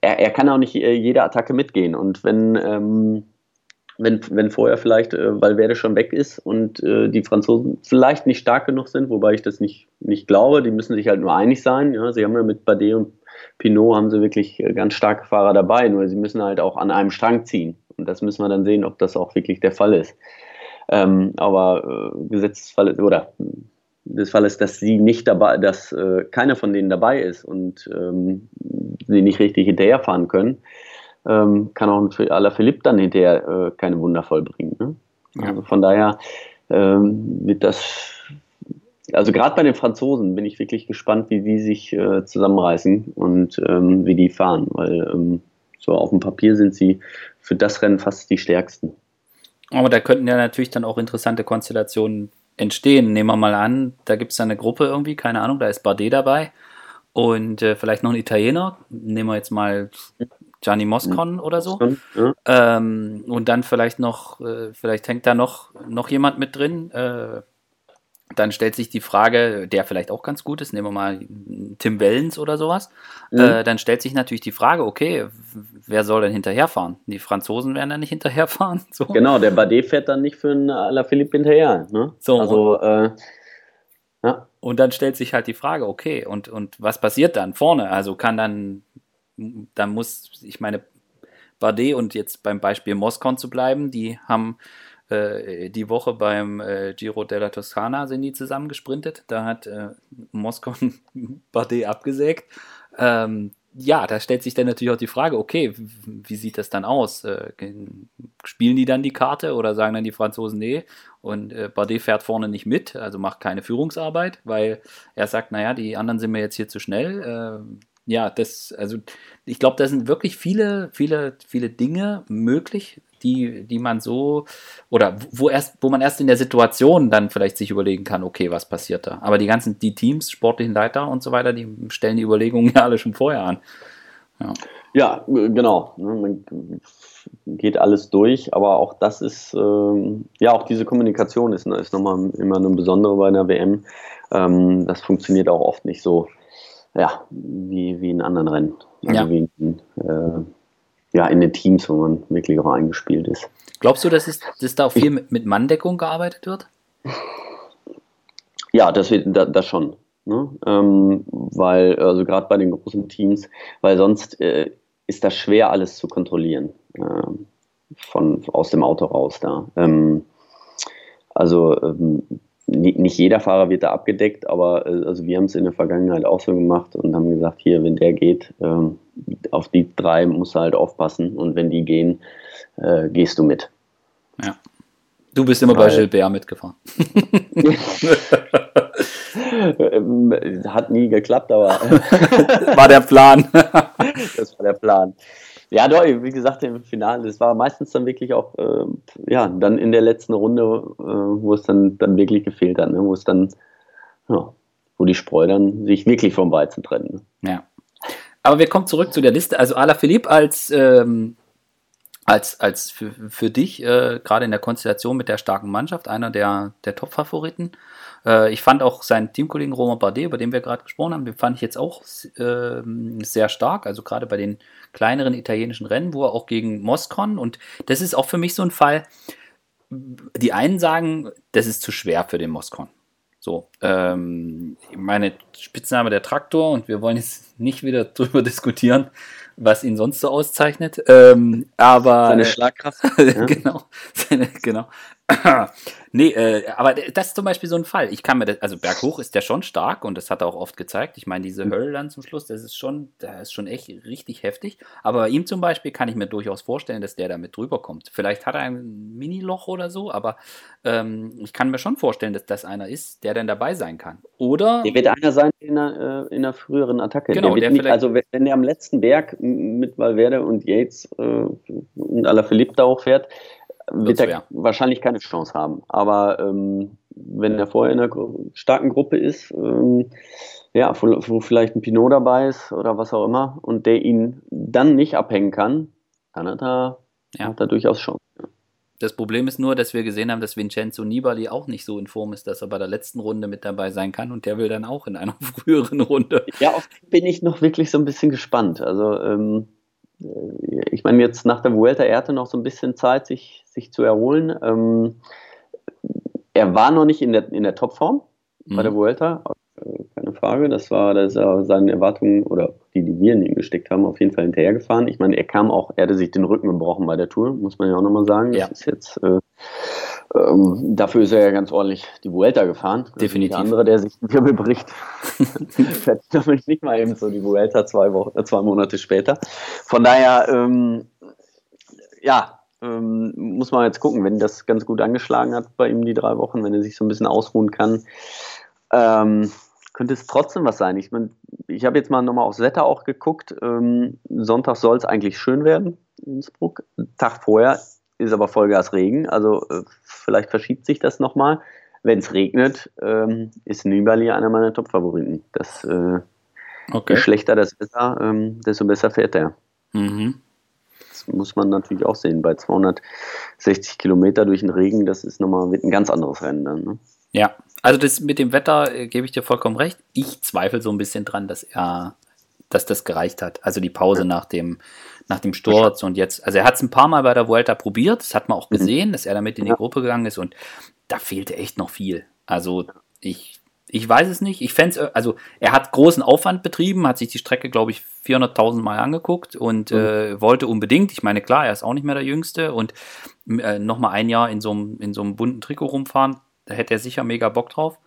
er, er kann auch nicht äh, jede Attacke mitgehen. Und wenn, ähm, wenn, wenn vorher vielleicht äh, Valverde schon weg ist und äh, die Franzosen vielleicht nicht stark genug sind, wobei ich das nicht, nicht glaube, die müssen sich halt nur einig sein. Ja? Sie haben ja mit Bardet und Pinot haben sie wirklich äh, ganz starke Fahrer dabei, nur sie müssen halt auch an einem Strang ziehen. Und das müssen wir dann sehen, ob das auch wirklich der Fall ist. Ähm, aber äh, Gesetzesfall oder des Falles, dass sie nicht dabei, dass äh, keiner von denen dabei ist und ähm, sie nicht richtig hinterherfahren können, ähm, kann auch für Philipp dann hinterher äh, keine Wunder vollbringen. Ne? Ja. Also von daher ähm, wird das, also gerade bei den Franzosen bin ich wirklich gespannt, wie die sich äh, zusammenreißen und ähm, wie die fahren, weil ähm, so auf dem Papier sind sie für das Rennen fast die stärksten. Aber da könnten ja natürlich dann auch interessante Konstellationen entstehen. Nehmen wir mal an, da gibt es eine Gruppe irgendwie, keine Ahnung, da ist Bardet dabei und äh, vielleicht noch ein Italiener. Nehmen wir jetzt mal Gianni Moscon mhm. oder so. Ja. Ähm, und dann vielleicht noch, äh, vielleicht hängt da noch, noch jemand mit drin. Äh, dann stellt sich die Frage, der vielleicht auch ganz gut ist, nehmen wir mal Tim Wellens oder sowas. Mhm. Äh, dann stellt sich natürlich die Frage, okay, wer soll denn hinterherfahren? Die Franzosen werden dann nicht (laughs) hinterherfahren. So. Genau, der Bardet fährt dann nicht für einen Alaphilippe hinterher. Ne? So, also, äh, ja. Und dann stellt sich halt die Frage, okay, und, und was passiert dann vorne? Also kann dann, dann muss, ich meine, Bardet und jetzt beim Beispiel Moscon zu bleiben, die haben äh, die Woche beim äh, Giro della Toscana sind die zusammen gesprintet. Da hat äh, Moscon (laughs) Bardet abgesägt. Ähm, ja, da stellt sich dann natürlich auch die Frage, okay, wie sieht das dann aus? Äh, spielen die dann die Karte oder sagen dann die Franzosen, nee, und äh, Bardet fährt vorne nicht mit, also macht keine Führungsarbeit, weil er sagt, naja, die anderen sind mir jetzt hier zu schnell. Äh, ja, das, also ich glaube, da sind wirklich viele, viele, viele Dinge möglich, die, die man so oder wo erst, wo man erst in der Situation dann vielleicht sich überlegen kann, okay, was passiert da. Aber die ganzen, die Teams, sportlichen Leiter und so weiter, die stellen die Überlegungen (laughs) ja alle schon vorher an. Ja, ja genau. Ne, man geht alles durch, aber auch das ist, ähm, ja, auch diese Kommunikation ist, ist nochmal immer eine besondere bei einer WM. Ähm, das funktioniert auch oft nicht so, ja, wie, wie in anderen Rennen. Also ja. wie in, äh, ja, in den Teams, wo man wirklich auch eingespielt ist. Glaubst du, dass, es, dass da auch viel mit, mit Manndeckung gearbeitet wird? Ja, das, das schon. Ne? Ähm, weil, also gerade bei den großen Teams, weil sonst äh, ist das schwer, alles zu kontrollieren. Äh, von, aus dem Auto raus da. Ähm, also ähm, nicht jeder Fahrer wird da abgedeckt, aber äh, also wir haben es in der Vergangenheit auch so gemacht und haben gesagt, hier, wenn der geht, ähm, auf die drei musst du halt aufpassen und wenn die gehen, äh, gehst du mit. Ja. Du bist immer Weil, bei Gilbert mitgefahren. (laughs) Hat nie geklappt, aber (laughs) war der Plan. (laughs) das war der Plan. Ja, doch, wie gesagt, im Finale, das war meistens dann wirklich auch, äh, ja, dann in der letzten Runde, äh, wo es dann, dann wirklich gefehlt hat, ne? wo es dann, ja, wo die Spreu dann sich wirklich vom Weizen trennen. Ne? Ja. Aber wir kommen zurück zu der Liste. Also Ala Philipp als, ähm, als, als für, für dich, äh, gerade in der Konstellation mit der starken Mannschaft, einer der, der Top-Favoriten. Äh, ich fand auch seinen Teamkollegen Romain Bardet, über den wir gerade gesprochen haben, den fand ich jetzt auch äh, sehr stark. Also gerade bei den kleineren italienischen Rennen, wo er auch gegen Moscon und das ist auch für mich so ein Fall. Die einen sagen, das ist zu schwer für den Moscon. So, ähm, meine Spitzname der Traktor und wir wollen jetzt nicht wieder (laughs) drüber diskutieren, was ihn sonst so auszeichnet. Ähm, aber seine Schlagkraft. (laughs) genau, seine, genau. (clears throat) nee, äh, aber das ist zum Beispiel so ein Fall. Ich kann mir das, also berghoch ist der schon stark und das hat er auch oft gezeigt. Ich meine, diese mhm. Hölle dann zum Schluss, das ist schon, das ist schon echt richtig heftig. Aber bei ihm zum Beispiel kann ich mir durchaus vorstellen, dass der damit drüber kommt. Vielleicht hat er ein Mini-Loch oder so, aber ähm, ich kann mir schon vorstellen, dass das einer ist, der dann dabei sein kann. Oder. Der wird einer sein in einer, äh, in einer früheren Attacke. Genau, der, der nicht, also wenn der am letzten Berg mit Valverde und Yates äh, und Alaphilippe da hochfährt, wird er wahrscheinlich keine Chance haben. Aber ähm, wenn er vorher in einer starken Gruppe ist, ähm, ja, wo, wo, vielleicht ein Pinot dabei ist oder was auch immer, und der ihn dann nicht abhängen kann, dann hat er, ja. hat er durchaus Chance. Das Problem ist nur, dass wir gesehen haben, dass Vincenzo Nibali auch nicht so in Form ist, dass er bei der letzten Runde mit dabei sein kann und der will dann auch in einer (laughs) früheren Runde. Ja, auf bin ich noch wirklich so ein bisschen gespannt. Also, ähm, äh, ich meine, jetzt nach der Vuelta, er hatte noch so ein bisschen Zeit, sich, sich zu erholen. Ähm, er war noch nicht in der, in der Topform mhm. bei der mhm. Vuelta, keine Frage. Das war, das er seinen Erwartungen oder die, die wir in ihn gesteckt haben, auf jeden Fall hinterhergefahren. Ich meine, er kam auch, er hatte sich den Rücken gebrochen bei der Tour, muss man ja auch nochmal sagen. Das ist jetzt, äh, ähm, dafür ist er ja ganz ordentlich die Vuelta gefahren. Definitiv. Der andere, der sich den Wirbel bricht, fährt natürlich nicht mal eben so die Vuelta zwei, Wochen, äh, zwei Monate später. Von daher, ähm, ja, ähm, muss man jetzt gucken, wenn das ganz gut angeschlagen hat bei ihm die drei Wochen, wenn er sich so ein bisschen ausruhen kann. Ähm, könnte es trotzdem was sein. Ich, mein, ich habe jetzt mal nochmal aufs Wetter auch geguckt. Ähm, Sonntag soll es eigentlich schön werden in Innsbruck. Tag vorher ist aber Vollgas Regen. Also äh, vielleicht verschiebt sich das nochmal. Wenn es regnet, ähm, ist Nibali einer meiner Top-Favoriten. Das, äh, okay. Je schlechter das Wetter, ähm, desto besser fährt er. Mhm. Das muss man natürlich auch sehen. Bei 260 Kilometer durch den Regen, das ist nochmal ein ganz anderes Rennen dann. Ne? Ja, also das mit dem Wetter äh, gebe ich dir vollkommen recht. Ich zweifle so ein bisschen dran, dass er, dass das gereicht hat. Also die Pause nach dem, nach dem Sturz und jetzt, also er hat es ein paar Mal bei der Vuelta probiert, das hat man auch mhm. gesehen, dass er damit in die Gruppe gegangen ist und da fehlte echt noch viel. Also ich, Ich weiß es nicht. Ich fände also er hat großen Aufwand betrieben, hat sich die Strecke, glaube ich, 400.000 Mal angeguckt und mhm. äh, wollte unbedingt. Ich meine, klar, er ist auch nicht mehr der Jüngste und äh, nochmal ein Jahr in so einem bunten Trikot rumfahren, da hätte er sicher mega Bock drauf.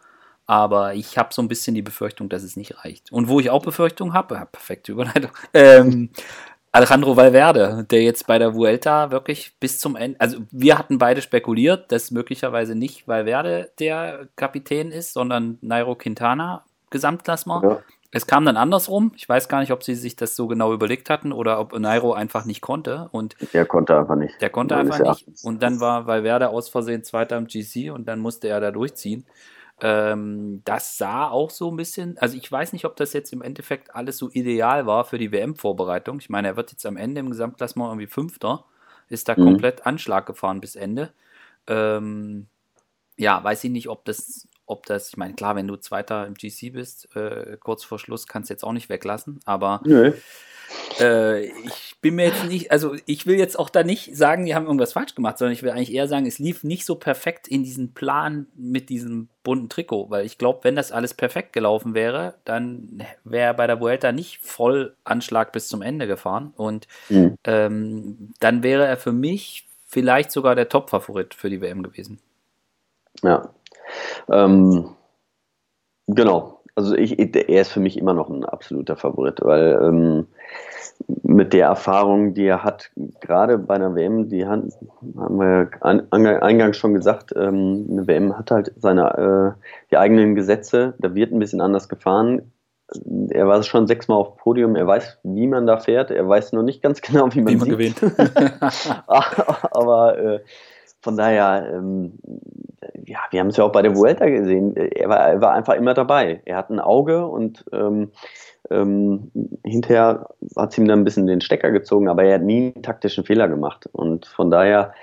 Aber ich habe so ein bisschen die Befürchtung, dass es nicht reicht. Und wo ich auch Befürchtung habe, ja, perfekte Überleitung, (laughs) ähm, Alejandro Valverde, der jetzt bei der Vuelta wirklich bis zum Ende, also wir hatten beide spekuliert, dass möglicherweise nicht Valverde der Kapitän ist, sondern Nairo Quintana Gesamtklassement. Ja. Es kam dann andersrum. Ich weiß gar nicht, ob sie sich das so genau überlegt hatten oder ob Nairo einfach nicht konnte. Und der konnte einfach nicht. Der konnte einfach nicht. Und dann war Valverde aus Versehen Zweiter im GC und dann musste er da durchziehen. Ähm, das sah auch so ein bisschen, also ich weiß nicht, ob das jetzt im Endeffekt alles so ideal war für die WM-Vorbereitung. Ich meine, er wird jetzt am Ende im Gesamtklassement irgendwie Fünfter, ist da mhm. komplett Anschlag gefahren bis Ende. Ähm, ja, weiß ich nicht, ob das, ob das, ich meine, klar, wenn du Zweiter im GC bist, äh, kurz vor Schluss kannst du jetzt auch nicht weglassen, aber Nö. Äh, ich bin mir jetzt nicht, also ich will jetzt auch da nicht sagen, die haben irgendwas falsch gemacht, sondern ich will eigentlich eher sagen, es lief nicht so perfekt in diesen Plan mit diesem bunten Trikot, weil ich glaube, wenn das alles perfekt gelaufen wäre, dann wäre er bei der Vuelta nicht voll Anschlag bis zum Ende gefahren und mhm. ähm, dann wäre er für mich vielleicht sogar der Top-Favorit für die WM gewesen. Ja. Ähm, genau, also ich, er ist für mich immer noch ein absoluter Favorit, weil ähm, mit der Erfahrung, die er hat, gerade bei einer WM, die haben wir eingangs schon gesagt, ähm, eine WM hat halt seine äh, die eigenen Gesetze, da wird ein bisschen anders gefahren. Er war schon sechsmal auf Podium, er weiß, wie man da fährt, er weiß noch nicht ganz (laughs) genau, wie man, wie man gewinnt. (laughs) Aber äh, von daher, ähm, ja, wir haben es ja auch bei der Vuelta gesehen. Er war, er war einfach immer dabei. Er hat ein Auge und ähm, ähm, hinterher hat es ihm dann ein bisschen den Stecker gezogen, aber er hat nie einen taktischen Fehler gemacht. Und von daher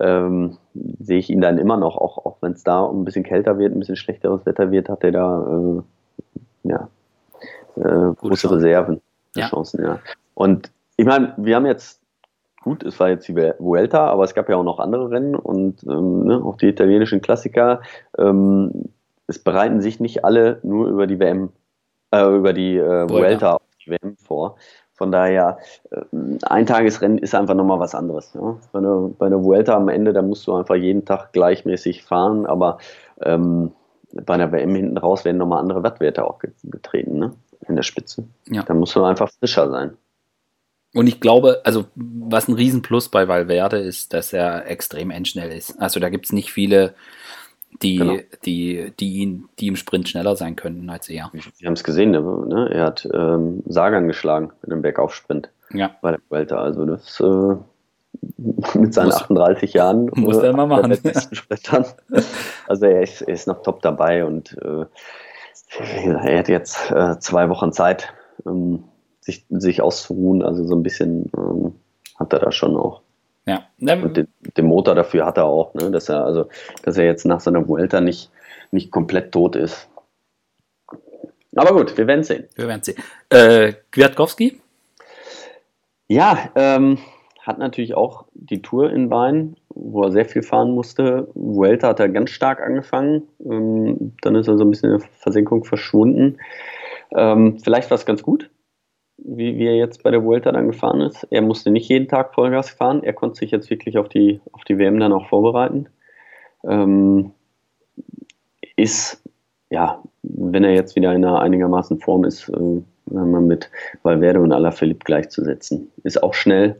ähm, sehe ich ihn dann immer noch, auch, auch wenn es da ein bisschen kälter wird, ein bisschen schlechteres Wetter wird, hat er da äh, ja, äh, große Reserven, ja. Chancen. Ja. Und ich meine, wir haben jetzt gut, es war jetzt die Vuelta, aber es gab ja auch noch andere Rennen und ähm, ne, auch die italienischen Klassiker. Ähm, es bereiten sich nicht alle nur über die WM, äh, über die äh, Vuelta auf die WM vor. Von daher, äh, ein Tagesrennen ist einfach nochmal was anderes. Ja? Bei, der, bei der Vuelta am Ende, da musst du einfach jeden Tag gleichmäßig fahren, aber ähm, bei der WM hinten raus werden nochmal andere Wattwerte auch getreten, ne? in der Spitze. Ja. Da musst du einfach frischer sein. Und ich glaube, also was ein Riesenplus bei Valverde ist, dass er extrem endschnell ist. Also da gibt es nicht viele, die, genau. die, die, ihn, die im Sprint schneller sein könnten als er. Wir haben es gesehen, ne? er hat ähm, Sagan geschlagen mit einem Bergaufsprint ja. bei der Vuelta. Also das äh, (laughs) mit seinen muss, 38 Jahren (laughs) muss er immer machen. (laughs) Also er ist, er ist noch top dabei und äh, er hat jetzt äh, zwei Wochen Zeit. Ähm, sich, sich auszuruhen. Also so ein bisschen ähm, hat er da schon auch. Ja. Und den, den, Motor dafür hat er auch, ne? dass er also, dass er jetzt nach seiner Vuelta nicht, nicht komplett tot ist. Aber gut, wir werden sehen. Wir werden sehen. Äh, Kwiatkowski? Ja, ähm, hat natürlich auch die Tour in Bein, wo er sehr viel fahren musste. Vuelta hat er ganz stark angefangen. Ähm, dann ist er so ein bisschen in der Versenkung verschwunden. Ähm, vielleicht war es ganz gut, wie, wie er jetzt bei der Vuelta dann gefahren ist. Er musste nicht jeden Tag Vollgas fahren. Er konnte sich jetzt wirklich auf die, auf die WM dann auch vorbereiten. Ähm, ist, ja, wenn er jetzt wieder in einer einigermaßen Form ist, äh, mit Valverde und Alaphilippe gleichzusetzen. Ist auch schnell,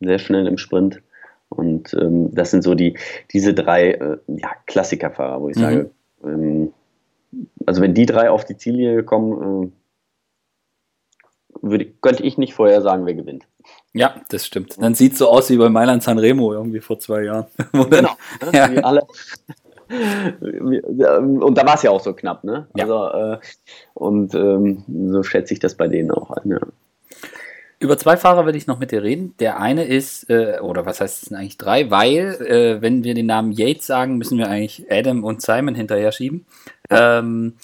sehr schnell im Sprint. Und ähm, das sind so die, diese drei äh, ja, Klassikerfahrer, wo ich mhm. sage, ähm, also wenn die drei auf die Ziellinie kommen, äh, würde, könnte ich nicht vorher sagen, wer gewinnt. Ja, das stimmt. Dann sieht es so aus wie bei Mailand Sanremo irgendwie vor zwei Jahren. (laughs) genau. (laughs) ja. Wie alle. (laughs) Und da war es ja auch so knapp, ne? Also, äh, und ähm, so schätze ich das bei denen auch ein, ja. Über zwei Fahrer will ich noch mit dir reden. Der eine ist, äh, oder was heißt es denn eigentlich drei? Weil, äh, wenn wir den Namen Yates sagen, müssen wir eigentlich Adam und Simon hinterher schieben. Ähm,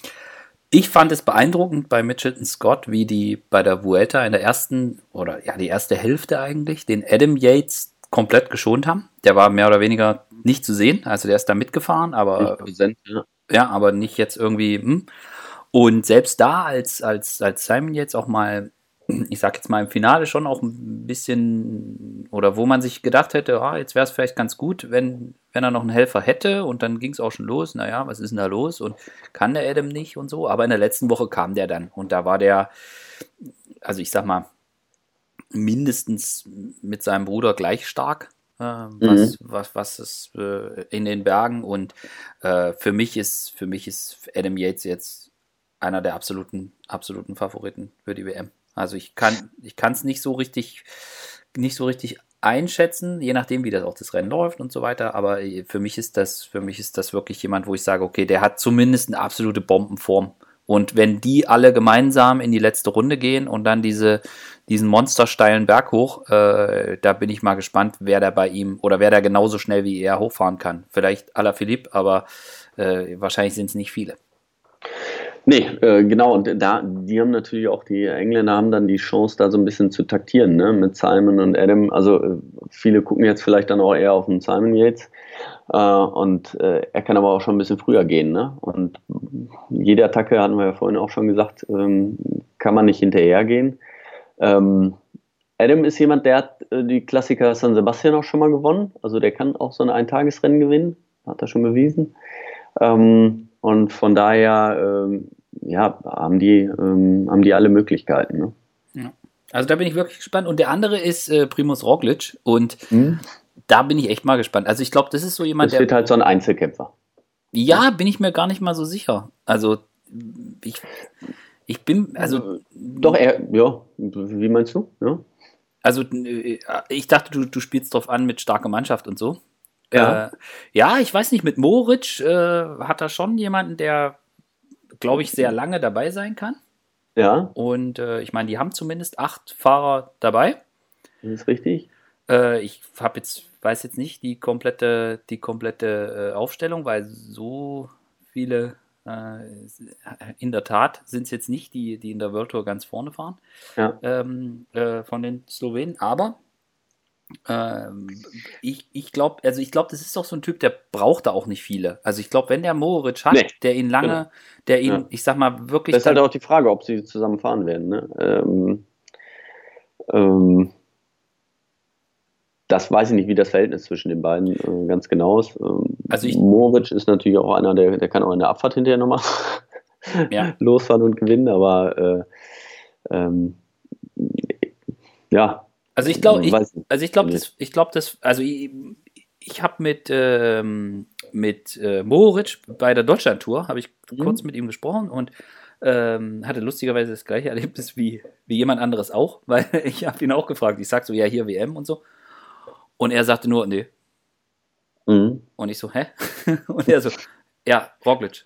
ich fand es beeindruckend bei Mitchelton Scott, wie die bei der Vuelta in der ersten, oder ja, die erste Hälfte eigentlich, den Adam Yates komplett geschont haben. Der war mehr oder weniger nicht zu sehen, also der ist da mitgefaffen, aber präsent, ja. Ja, aber nicht jetzt irgendwie, hm. Und selbst da, als, als, als Simon jetzt auch mal, ich sag jetzt mal im Finale schon auch ein bisschen, oder wo man sich gedacht hätte, ah, jetzt wäre es vielleicht ganz gut, wenn, wenn er noch einen Helfer hätte und dann ging es auch schon los, naja, was ist denn da los und kann der Adam nicht und so, aber in der letzten Woche kam der dann und da war der, also ich sag mal, mindestens mit seinem Bruder gleich stark äh, was, mhm. was, was ist äh, in den Bergen. Und äh, für mich ist, für mich ist Adam Yates jetzt einer der absoluten, absoluten Favoriten für die WM. Also ich kann, ich kann es nicht so richtig, nicht so richtig einschätzen, je nachdem, wie das auch das Rennen läuft und so weiter. Aber äh, für mich ist das, für mich ist das wirklich jemand, wo ich sage, okay, der hat zumindest eine absolute Bombenform. Und wenn die alle gemeinsam in die letzte Runde gehen und dann diese, diesen monstersteilen Berg hoch, äh, da bin ich mal gespannt, wer da bei ihm oder wer da genauso schnell wie er hochfahren kann. Vielleicht Ala Philipp, aber äh, wahrscheinlich sind es nicht viele. Nee, äh, genau, und da, die haben natürlich auch, die Engländer haben dann die Chance, da so ein bisschen zu taktieren, ne, mit Simon und Adam. Also äh, viele gucken jetzt vielleicht dann auch eher auf den Simon Yates. Äh, und äh, er kann aber auch schon ein bisschen früher gehen, ne? Und jede Attacke, hatten wir ja vorhin auch schon gesagt, ähm, kann man nicht hinterhergehen. Ähm, Adam ist jemand, der hat äh, die Klassiker San Sebastian auch schon mal gewonnen. Also der kann auch so ein Eintagesrennen gewinnen. Hat er schon bewiesen. Ähm, und von daher, ähm, ja, haben die, ähm, haben die alle Möglichkeiten. Ne? Ja. Also da bin ich wirklich gespannt. Und der andere ist äh, Primus Roglic. Und hm? da bin ich echt mal gespannt. Also ich glaube, das ist so jemand, das der. Das wird halt so ein Einzelkämpfer. Ja, bin ich mir gar nicht mal so sicher. Also ich, ich bin, also. Doch, er, ja, wie meinst du? Ja. Also äh, ich dachte, du, du spielst drauf an mit starker Mannschaft und so. Ja, äh, ja ich weiß nicht, mit Moritz äh, hat er schon jemanden, der, glaube ich, sehr lange dabei sein kann. Ja. Und äh, ich meine, die haben zumindest acht Fahrer dabei. Das ist richtig. Äh, ich habe jetzt, weiß jetzt nicht die komplette, die komplette äh, Aufstellung, weil so viele äh, in der Tat sind es jetzt nicht die, die in der World Tour ganz vorne fahren ja. ähm, von den Slowenen, aber ich ich glaube, also ich glaube, das ist doch so ein Typ, der braucht da auch nicht viele. Also ich glaube, wenn der Moritz hat, nee, der ihn lange, genau. der ihn, ja. ich sag mal, wirklich. Das ist halt auch die Frage, ob sie zusammen fahren werden. Ne? Ähm, ähm, das weiß ich nicht, wie das Verhältnis zwischen den beiden äh, ganz genau ist. Ähm, also ich, Moritz ist natürlich auch einer, der, der kann auch in der Abfahrt hinterher nochmal (laughs) ja. (laughs) losfahren und gewinnen, aber äh, ähm, ja, also ich glaube, ich, also ich glaube, das, ich glaube, das, also ich, ich habe mit ähm, mit äh, Moritz bei der Deutschland-Tour habe ich mhm. kurz mit ihm gesprochen und ähm, hatte lustigerweise das gleiche Erlebnis wie, wie jemand anderes auch, (laughs) weil ich habe ihn auch gefragt. Ich sag so, ja, hier WM und so. Und er sagte nur, nee. Mhm. Und ich so, hä? (laughs) und er so, ja, Roglic.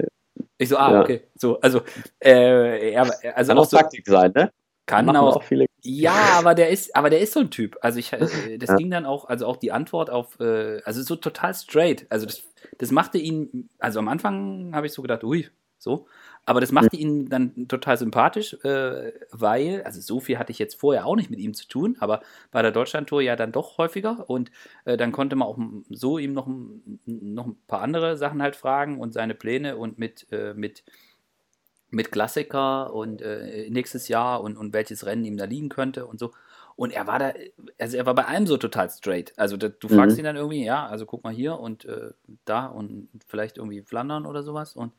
Ich so, ah, ja. okay. So, also, äh, er, also Kann auch, auch so, Taktik sein, ne? Kann auch, auch. Ja, aber der ist, aber der ist so ein Typ. Also ich, äh, das ja. ging dann auch, also auch die Antwort auf, äh, also so total straight. Also das, das machte ihn, also am Anfang habe ich so gedacht, ui, so. Aber das machte ihn dann total sympathisch, äh, weil, also so viel hatte ich jetzt vorher auch nicht mit ihm zu tun, aber bei der Deutschlandtour ja dann doch häufiger und äh, dann konnte man auch so ihm noch, noch ein paar andere Sachen halt fragen und seine Pläne und mit, äh, mit mit Klassiker und äh, nächstes Jahr und, und welches Rennen ihm da liegen könnte und so. Und er war da, also er war bei allem so total straight. Also da, du fragst mhm. ihn dann irgendwie, ja, also guck mal hier und äh, da und vielleicht irgendwie Flandern oder sowas. Und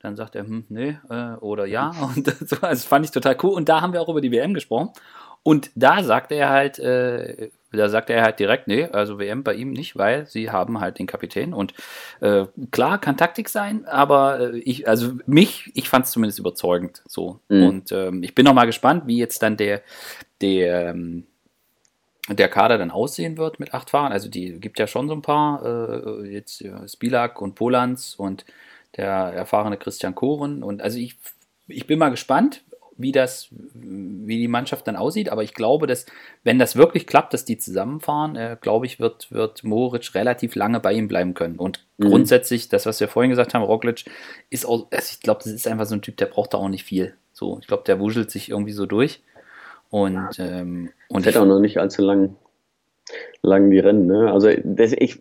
dann sagt er, hm, nee, äh, oder ja. (laughs) Und (laughs) so, also das fand ich total cool. Und da haben wir auch über die WM gesprochen. Und da sagte er halt, äh, da sagte er halt direkt, nee, also WM bei ihm nicht, weil sie haben halt den Kapitän. Und äh, klar, kann Taktik sein, aber äh, ich, also mich, ich fand es zumindest überzeugend so. Mhm. Und ähm, ich bin noch mal gespannt, wie jetzt dann der, der, ähm, der Kader dann aussehen wird mit acht Fahrern. Also die gibt ja schon so ein paar, äh, jetzt ja, Spilak und Polans und der erfahrene Christian Koren. Und also ich, ich bin mal gespannt, wie das, wie die Mannschaft dann aussieht. Aber ich glaube, dass, wenn das wirklich klappt, dass die zusammenfahren, äh, glaube ich, wird, wird Moritz relativ lange bei ihm bleiben können. Und mhm. grundsätzlich, das, was wir vorhin gesagt haben, Roglic ist auch, also ich glaube, das ist einfach so ein Typ, der braucht da auch nicht viel. So, ich glaube, der wuschelt sich irgendwie so durch. Und, ähm, und hätte auch noch nicht allzu lang, lang die Rennen. Ne? Also das, ich,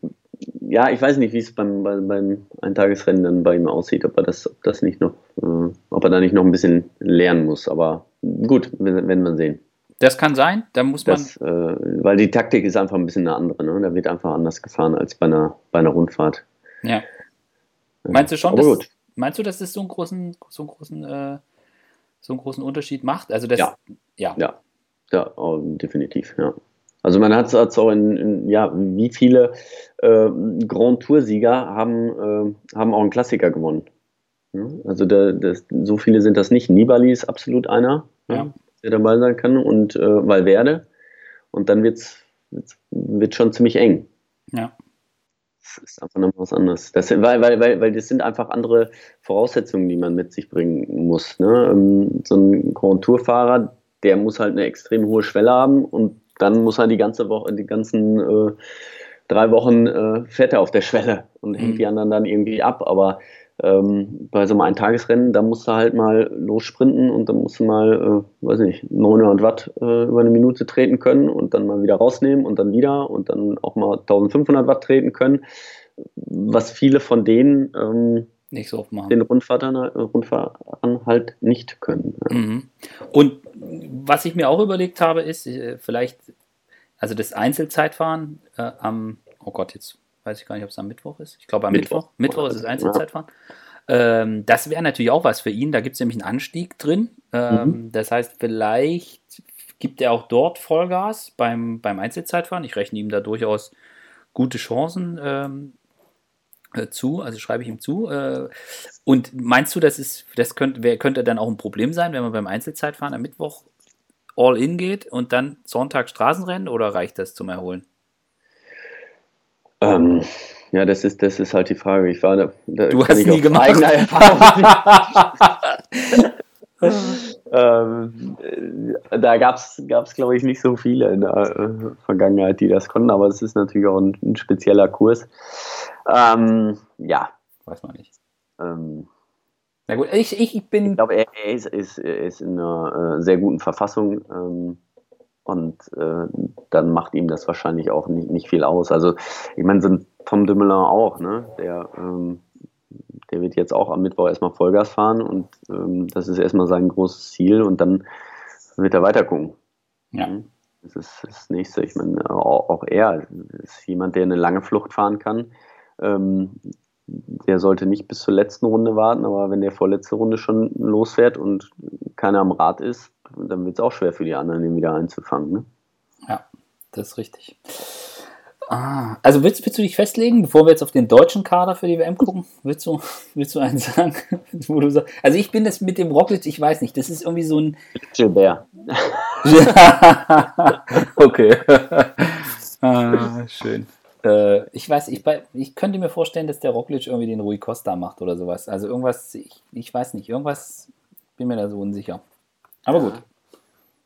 ja, ich weiß nicht, wie es beim, beim, beim Eintagesrennen dann bei ihm aussieht, ob er das, ob das nicht noch, äh, ob er da nicht noch ein bisschen lernen muss. Aber gut, werden wir sehen. Das kann sein, da muss man. Das, äh, weil die Taktik ist einfach ein bisschen eine andere, ne? Da wird einfach anders gefahren als bei einer, bei einer Rundfahrt. Ja. Meinst du schon, dass, meinst du, dass es so einen großen, so einen großen, äh, so einen großen Unterschied macht? Also das, ja. Ja, ja, ja oh, definitiv, ja. Also man hat es auch in, in, ja, wie viele äh, Grand Tour-Sieger haben, äh, haben auch einen Klassiker gewonnen. Ja, also da, das, so viele sind das nicht. Nibali ist absolut einer, ja. der dabei sein kann und äh, Valverde. Und dann wird's, wird's, wird schon ziemlich eng. Ja. Das ist einfach noch was anderes. Das, weil, weil, weil, weil das sind einfach andere Voraussetzungen, die man mit sich bringen muss. Ne? Ähm, so ein Grand Tour-Fahrer, der muss halt eine extrem hohe Schwelle haben und dann muss er die ganze Woche, die ganzen äh, drei Wochen äh, fährt er auf der Schwelle und hängt mhm. die anderen dann irgendwie ab. Aber ähm, bei so einem Eintagesrennen, da musst du halt mal lossprinten und dann musst du mal, äh, weiß nicht, 900 Watt äh, über eine Minute treten können und dann mal wieder rausnehmen und dann wieder und dann auch mal 1500 Watt treten können. Was viele von denen ähm, nicht so oft machen. Den Rundfahrern, Rundfahrern halt nicht können. Ja. Mhm. Und was ich mir auch überlegt habe, ist äh, vielleicht, also das Einzelzeitfahren äh, am, oh Gott, jetzt weiß ich gar nicht, ob es am Mittwoch ist. Ich glaube am Mittwoch. Mittwoch, Mittwoch ist das Einzelzeitfahren. Ja. Ähm, das wäre natürlich auch was für ihn. Da gibt es nämlich einen Anstieg drin. Ähm, mhm. Das heißt, vielleicht gibt er auch dort Vollgas beim, beim Einzelzeitfahren. Ich rechne ihm da durchaus gute Chancen ähm, äh, zu, also schreibe ich ihm zu. Äh, und meinst du, das ist, das könnte, könnte dann auch ein Problem sein, wenn man beim Einzelzeitfahren am Mittwoch all in geht und dann Sonntag Straßenrennen oder reicht das zum Erholen? Ähm, ja, das ist, das ist halt die Frage. Ich war da, da du hast nie gemacht. (laughs) (laughs) (laughs) ähm, da gab es, glaube ich, nicht so viele in der äh, Vergangenheit, die das konnten, aber es ist natürlich auch ein, ein spezieller Kurs. Ähm, ja. Weiß man nicht. Ähm, Na gut, ich, ich bin. Ich glaube, er, er, ist, ist, ist, in einer äh, sehr guten Verfassung ähm, und äh, dann macht ihm das wahrscheinlich auch nicht, nicht viel aus. Also, ich meine, so ein Tom Dümmeler auch, ne? Der, ähm, der wird jetzt auch am Mittwoch erstmal Vollgas fahren und ähm, das ist erstmal sein großes Ziel und dann wird er weiter gucken. Ja. Mhm. Das ist das Nächste. Ich meine, auch, auch er ist jemand, der eine lange Flucht fahren kann ähm, der sollte nicht bis zur letzten Runde warten, aber wenn der vorletzte Runde schon losfährt und keiner am Rad ist, dann wird es auch schwer für die anderen, den wieder einzufangen. Ne? Ja, das ist richtig. Ah, also willst, willst, du dich festlegen, bevor wir jetzt auf den deutschen Kader für die WM gucken? Willst du, (laughs) willst du einen sagen? (laughs) Wo du sagst, also ich bin das mit dem Roglic, ich weiß nicht, das ist irgendwie so ein... Gilbert. (laughs) okay. ah, schön. Äh, ich weiß, ich, ich könnte mir vorstellen, dass der Roglic irgendwie den Rui Costa macht oder sowas. Also irgendwas, ich, ich weiß nicht, irgendwas bin mir da so unsicher. Aber gut.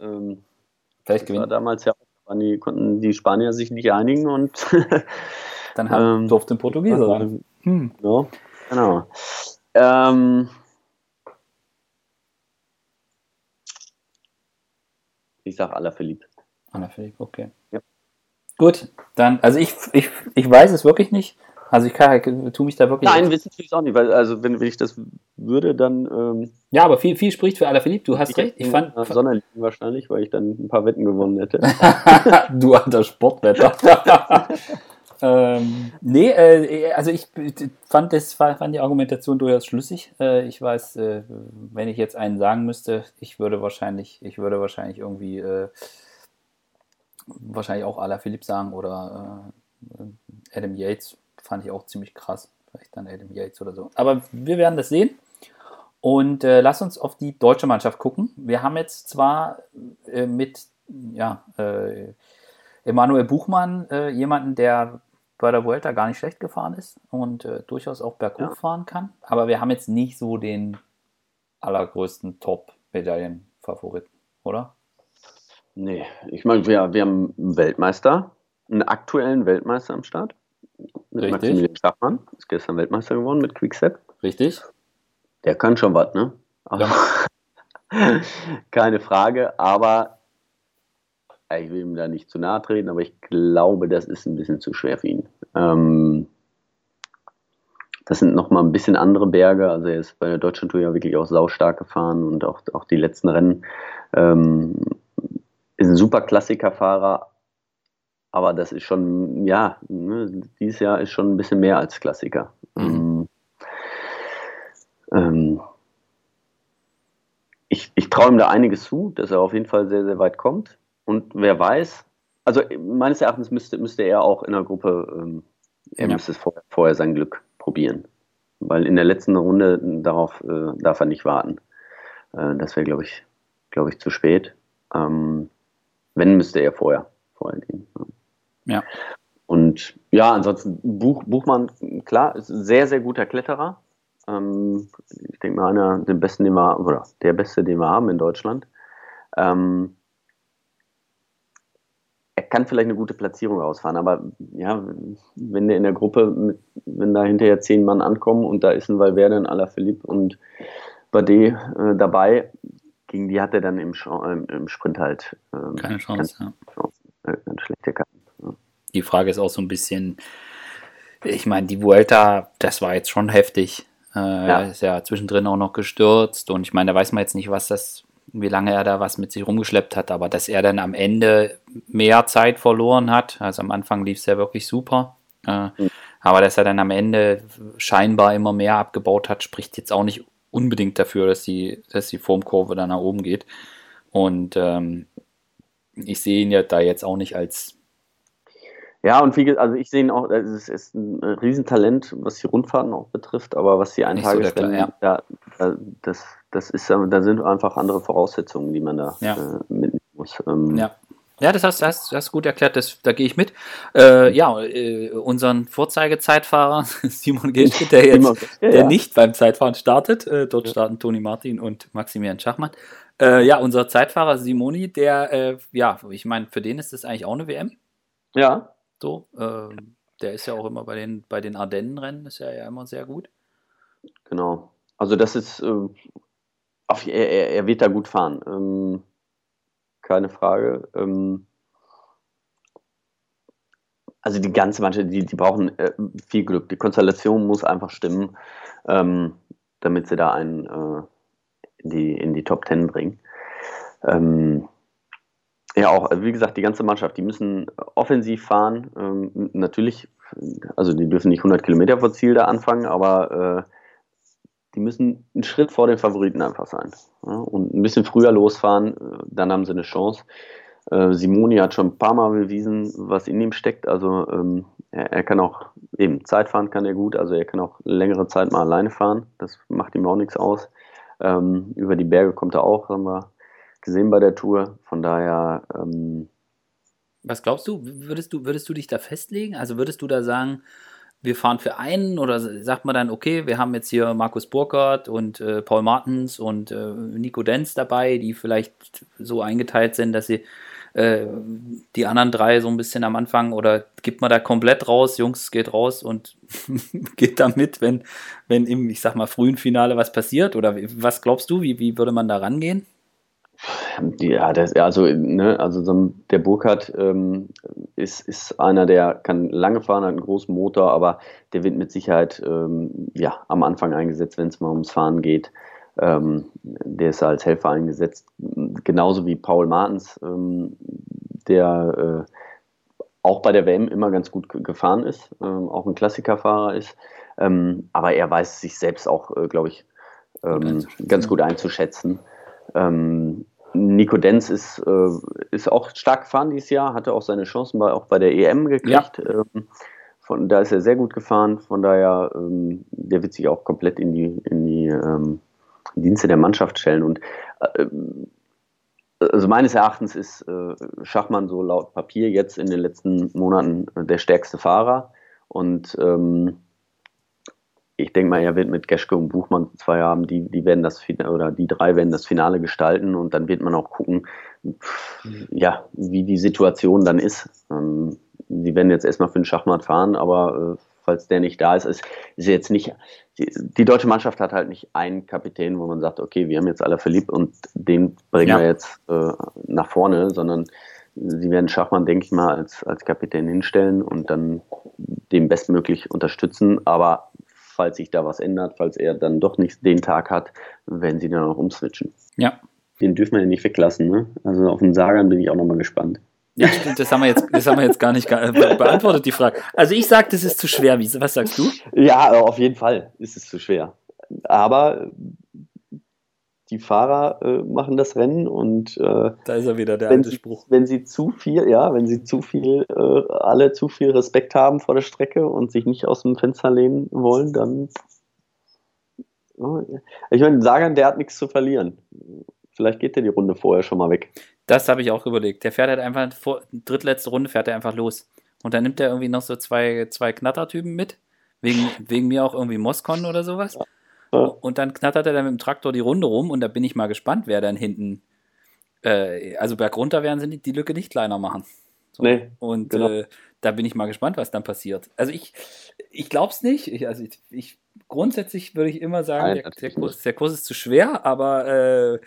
Ähm, Vielleicht gewinnt. damals ja die, konnten die Spanier sich nicht einigen und (laughs) dann haben, ähm, durfte ein Portugieser ran. Hm. Ja, genau. Ähm, ich sag Alaphilippe. Alaphilippe, okay. Ja. Gut, dann, also ich, ich, ich weiß es wirklich nicht. Also ich kann, tue mich da wirklich. Nein, wissen tue ich auch nicht, weil also wenn, wenn ich das würde, dann. Ähm, ja, aber viel, viel spricht für Alaphilippe. Du hast ich recht. Ich fand Sonderling wahrscheinlich, weil ich dann ein paar Wetten gewonnen hätte. (laughs) du alter Sportwetter. (laughs) ähm, nee, äh, also ich fand das fand die Argumentation durchaus schlüssig. Äh, ich weiß, äh, wenn ich jetzt einen sagen müsste, ich würde wahrscheinlich, ich würde wahrscheinlich irgendwie äh, wahrscheinlich auch Ala Philipp sagen oder äh, Adam Yates fand ich auch ziemlich krass. Vielleicht dann Adam Yates oder so. Aber wir werden das sehen. Und äh, lass uns auf die deutsche Mannschaft gucken. Wir haben jetzt zwar äh, mit ja, äh, Emanuel Buchmann äh, jemanden, der bei der Vuelta gar nicht schlecht gefahren ist und äh, durchaus auch berghoch ja. fahren kann. Aber wir haben jetzt nicht so den allergrößten Top-Medaillen-Favoriten, oder? Nee, ich meine, wir, wir haben einen Weltmeister, einen aktuellen Weltmeister am Start. Mit Richtig. Maximilian Schachmann, ist gestern Weltmeister geworden mit Quickstep. Richtig. Der kann schon was, ne? Ja. (laughs) keine Frage, aber ich will ihm da nicht zu nahe treten, aber ich glaube, das ist ein bisschen zu schwer für ihn. Ähm, das sind nochmal ein bisschen andere Berge. Also er ist bei der Deutschland Tour ja wirklich auch saustark gefahren und auch, auch die letzten Rennen. Ähm, ist ein super Klassikerfahrer, aber das ist schon, ja, ne, dieses Jahr ist schon ein bisschen mehr als Klassiker. Mhm. Ähm, ähm ich, ich traue ihm da einiges zu, dass er auf jeden Fall sehr, sehr weit kommt. Und wer weiß, also meines Erachtens müsste, müsste er auch in der Gruppe, ähm, er ja. müsste es vorher, vorher, sein Glück probieren. Weil in der letzten Runde darauf äh, darf er nicht warten. Äh, das wäre, glaube ich, glaube ich, zu spät. Ähm, wenn, müsste er vorher, vorher gehen. Ja. Und ja, ansonsten Buch, Buchmann, klar, ist ein sehr, sehr guter Kletterer. Ähm, ich denke mal, einer der besten, den wir oder der beste, den wir haben in Deutschland. Ähm, er kann vielleicht eine gute Platzierung rausfahren, aber ja, wenn der in der Gruppe, mit, wenn da hinterher zehn Mann ankommen und da ist ein Valverde, ein Alaphilippe und Bade äh, dabei, gegen die hat er dann im, äh, im Sprint halt ähm, keine Chance, ganz, ja. Chance, äh, ganz schlechte Karten. Die Frage ist auch so ein bisschen, ich meine, die Vuelta, das war jetzt schon heftig. Äh, ja. Er ist ja zwischendrin auch noch gestürzt und ich meine, da weiß man jetzt nicht, was das wie lange er da was mit sich rumgeschleppt hat, aber dass er dann am Ende mehr Zeit verloren hat, also am Anfang lief es ja wirklich super, äh, mhm. aber dass er dann am Ende scheinbar immer mehr abgebaut hat, spricht jetzt auch nicht unbedingt dafür, dass die, dass die Formkurve dann nach oben geht. Und ähm, ich sehe ihn ja da jetzt auch nicht als ja, und wie also ich sehe ihn auch, es ist ein Riesentalent, was die Rundfahrten auch betrifft, aber was die Eintagesrennen, so ja. ja, das, das ist, da sind einfach andere Voraussetzungen, die man da ja. äh, mitnehmen muss. Ähm, ja. Ja, das hast, das hast gut erklärt, das, da gehe ich mit. Äh, ja, äh, unseren Vorzeigezeitfahrer (laughs) Simon Geschke, der (laughs) jetzt ja, der ja. nicht beim Zeitfahren startet, äh, dort starten Toni Martin und Maximilian Schachmann. Äh, ja, unser Zeitfahrer Simoni, der, äh, ja, ich meine, für den ist das eigentlich auch eine WM. Ja. So, ähm, der ist ja auch immer bei den, bei den Ardennenrennen, ist ja, ja immer sehr gut. Genau. Also das ist, äh, auf, er, er, wird da gut fahren. Ähm, keine Frage. Ähm, also die ganze Mannschaft, die, die brauchen äh, viel Glück. Die Konstellation muss einfach stimmen, ähm, damit sie da einen äh, in, die, in die Top Ten bringen. Ähm, ja, auch, wie gesagt, die ganze Mannschaft, die müssen offensiv fahren. Ähm, natürlich, also die dürfen nicht 100 Kilometer vor Ziel da anfangen, aber äh, die müssen einen Schritt vor den Favoriten einfach sein. Ja? Und ein bisschen früher losfahren, äh, dann haben sie eine Chance. Äh, Simoni hat schon ein paar Mal bewiesen, was in ihm steckt. Also ähm, er, er, kann auch eben Zeit fahren, kann er gut. Also er kann auch längere Zeit mal alleine fahren. Das macht ihm auch nichts aus. Ähm, über die Berge kommt er auch, haben wir gesehen bei der Tour. Von daher. Ähm, Was glaubst du? Würdest du, würdest du dich da festlegen? Also würdest du da sagen, wir fahren für einen oder sagt man dann, okay, wir haben jetzt hier Markus Burkhardt und äh, Paul Martens und äh, Nico Denz dabei, die vielleicht so eingeteilt sind, dass sie äh, die anderen drei so ein bisschen am Anfang oder gibt man da komplett raus, Jungs, geht raus und (laughs) geht da mit, wenn, wenn im, ich sag mal, frühen Finale was passiert? Oder was glaubst du, wie, wie würde man da rangehen? Ja, das, also, ne, also so der Burkhardt ähm, ist, ist einer, der kann lange fahren, hat einen großen Motor, aber der wird mit Sicherheit ähm, ja, am Anfang eingesetzt, wenn es mal ums Fahren geht. Ähm, der ist als Helfer eingesetzt, genauso wie Paul Martens, ähm, der äh, auch bei der WM immer ganz gut gefahren ist, ähm, auch ein Klassikerfahrer ist, ähm, aber er weiß sich selbst auch, äh, glaube ich, ganz gut einzuschätzen. Ähm, Nico Denz ist, äh, ist auch stark gefahren dieses Jahr, hatte auch seine Chancen bei, auch bei der EM gekriegt. Ja. Ähm, von, da ist er sehr gut gefahren, von daher, ähm, der wird sich auch komplett in die, in die ähm, Dienste der Mannschaft stellen. Und äh, also meines Erachtens ist äh, Schachmann so laut Papier jetzt in den letzten Monaten der stärkste Fahrer. Und ähm, ich denke mal, er wird mit Geschke und Buchmann zwei haben, die, die werden das oder die drei werden das Finale gestalten und dann wird man auch gucken, ja, wie die Situation dann ist. Ähm, sie werden jetzt erstmal für den Schachmatt fahren, aber äh, falls der nicht da ist, ist, ist jetzt nicht. Die, die, deutsche Mannschaft hat halt nicht einen Kapitän, wo man sagt, okay, wir haben jetzt alle verliebt und den bringen ja. wir jetzt äh, nach vorne, sondern sie werden Schachmann, denke ich mal, als, als Kapitän hinstellen und dann den bestmöglich unterstützen. Aber falls sich da was ändert, falls er dann doch nicht den Tag hat, wenn sie dann auch umswitchen. Ja. Den dürfen wir ja nicht weglassen, ne? Also auf den Sagan bin ich auch nochmal gespannt. Ja, stimmt, das haben wir jetzt, das haben wir jetzt gar nicht beantwortet, die Frage. Also ich sage, das ist zu schwer. Wie, was sagst du? Ja, auf jeden Fall ist es zu schwer. Aber die Fahrer äh, machen das Rennen und äh, da ist er wieder der wenn alte sie, Spruch. Wenn sie zu viel, ja, wenn sie zu viel, äh, alle zu viel Respekt haben vor der Strecke und sich nicht aus dem Fenster lehnen wollen, dann. Oh, ich meine, Sagan, der hat nichts zu verlieren. Vielleicht geht der die Runde vorher schon mal weg. Das habe ich auch überlegt. Der fährt halt einfach vor drittletzte Runde fährt er einfach los. Und dann nimmt er irgendwie noch so zwei, zwei Knattertypen mit. Wegen, wegen mir auch irgendwie Moskon oder sowas. Ja. Und dann knattert er dann mit dem Traktor die Runde rum und da bin ich mal gespannt, wer dann hinten. Äh, also bergunter werden sie die Lücke nicht kleiner machen. So. Nee, und genau. äh, da bin ich mal gespannt, was dann passiert. Also ich, ich glaube es nicht. Ich, also ich, ich grundsätzlich würde ich immer sagen, Nein, der, der, Kurs, der Kurs ist zu schwer, aber äh,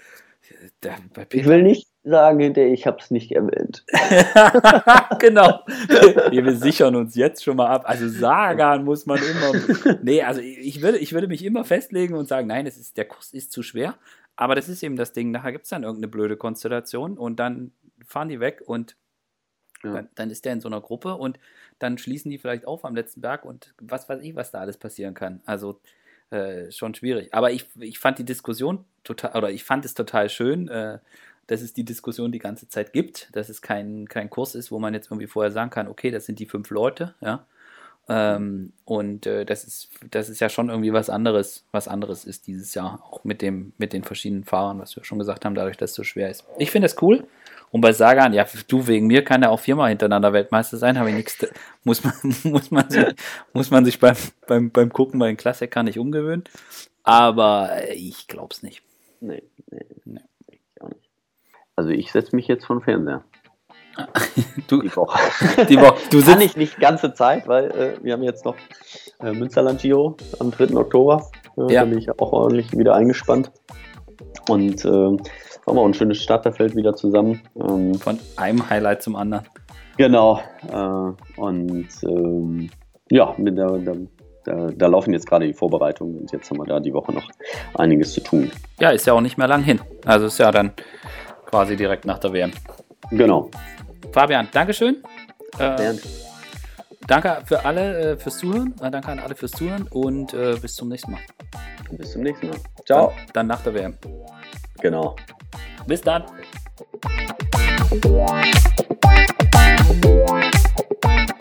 der, Ich will nicht sagen, hinterher, ich habe es nicht erwähnt. (laughs) genau. Wir, wir sichern uns jetzt schon mal ab. Also Sagan muss man immer. (laughs) Nee, also ich würde, ich würde mich immer festlegen und sagen, nein, das ist, der Kurs ist zu schwer. Aber das ist eben das Ding, nachher gibt es dann irgendeine blöde Konstellation und dann fahren die weg und Ja. dann, dann ist der in so einer Gruppe und dann schließen die vielleicht auf am letzten Berg und was weiß ich, was da alles passieren kann. Also äh, schon schwierig. Aber ich, ich fand die Diskussion total, oder ich fand es total schön, äh, dass es die Diskussion die ganze Zeit gibt, dass es kein, kein Kurs ist, wo man jetzt irgendwie vorher sagen kann, okay, das sind die fünf Leute, ja. Ähm, und äh, das ist, das ist ja schon irgendwie was anderes, was anderes ist dieses Jahr, auch mit dem, mit den verschiedenen Fahrern, was wir schon gesagt haben, dadurch, dass es so schwer ist. Ich finde das cool. Und bei Sagan, ja, du wegen mir kann er auch viermal hintereinander Weltmeister sein, habe ich nichts, (laughs) muss man, (laughs) muss man sich, muss man sich beim, beim, beim Gucken bei den Klassiker nicht umgewöhnen. Aber äh, ich glaube es nicht. Nee, nee, Nee. Also ich setze mich jetzt vom Fernseher. (laughs) Du, Die Woche. (laughs) die Woche, du Kann ich nicht ganze Zeit, weil äh, wir haben jetzt noch äh, Münsterland Giro am 3. Oktober. Äh, Ja. Da bin ich auch ordentlich wieder eingespannt. Und äh, haben wir auch ein schönes Starterfeld wieder zusammen. Ähm, von einem Highlight zum anderen. genau. Äh, und ähm, ja, der, der, da, da laufen jetzt gerade die Vorbereitungen und jetzt haben wir da die Woche noch einiges zu tun. Ja, ist ja auch nicht mehr lang hin. Also ist ja dann quasi direkt nach der WM. Genau. Fabian, Dankeschön. Äh, danke für alle äh, fürs Zuhören. Äh, danke an alle fürs Zuhören und äh, bis zum nächsten Mal. bis zum nächsten Mal. Ciao. Dann, dann nach der WM. Genau. Bis dann. Thank you.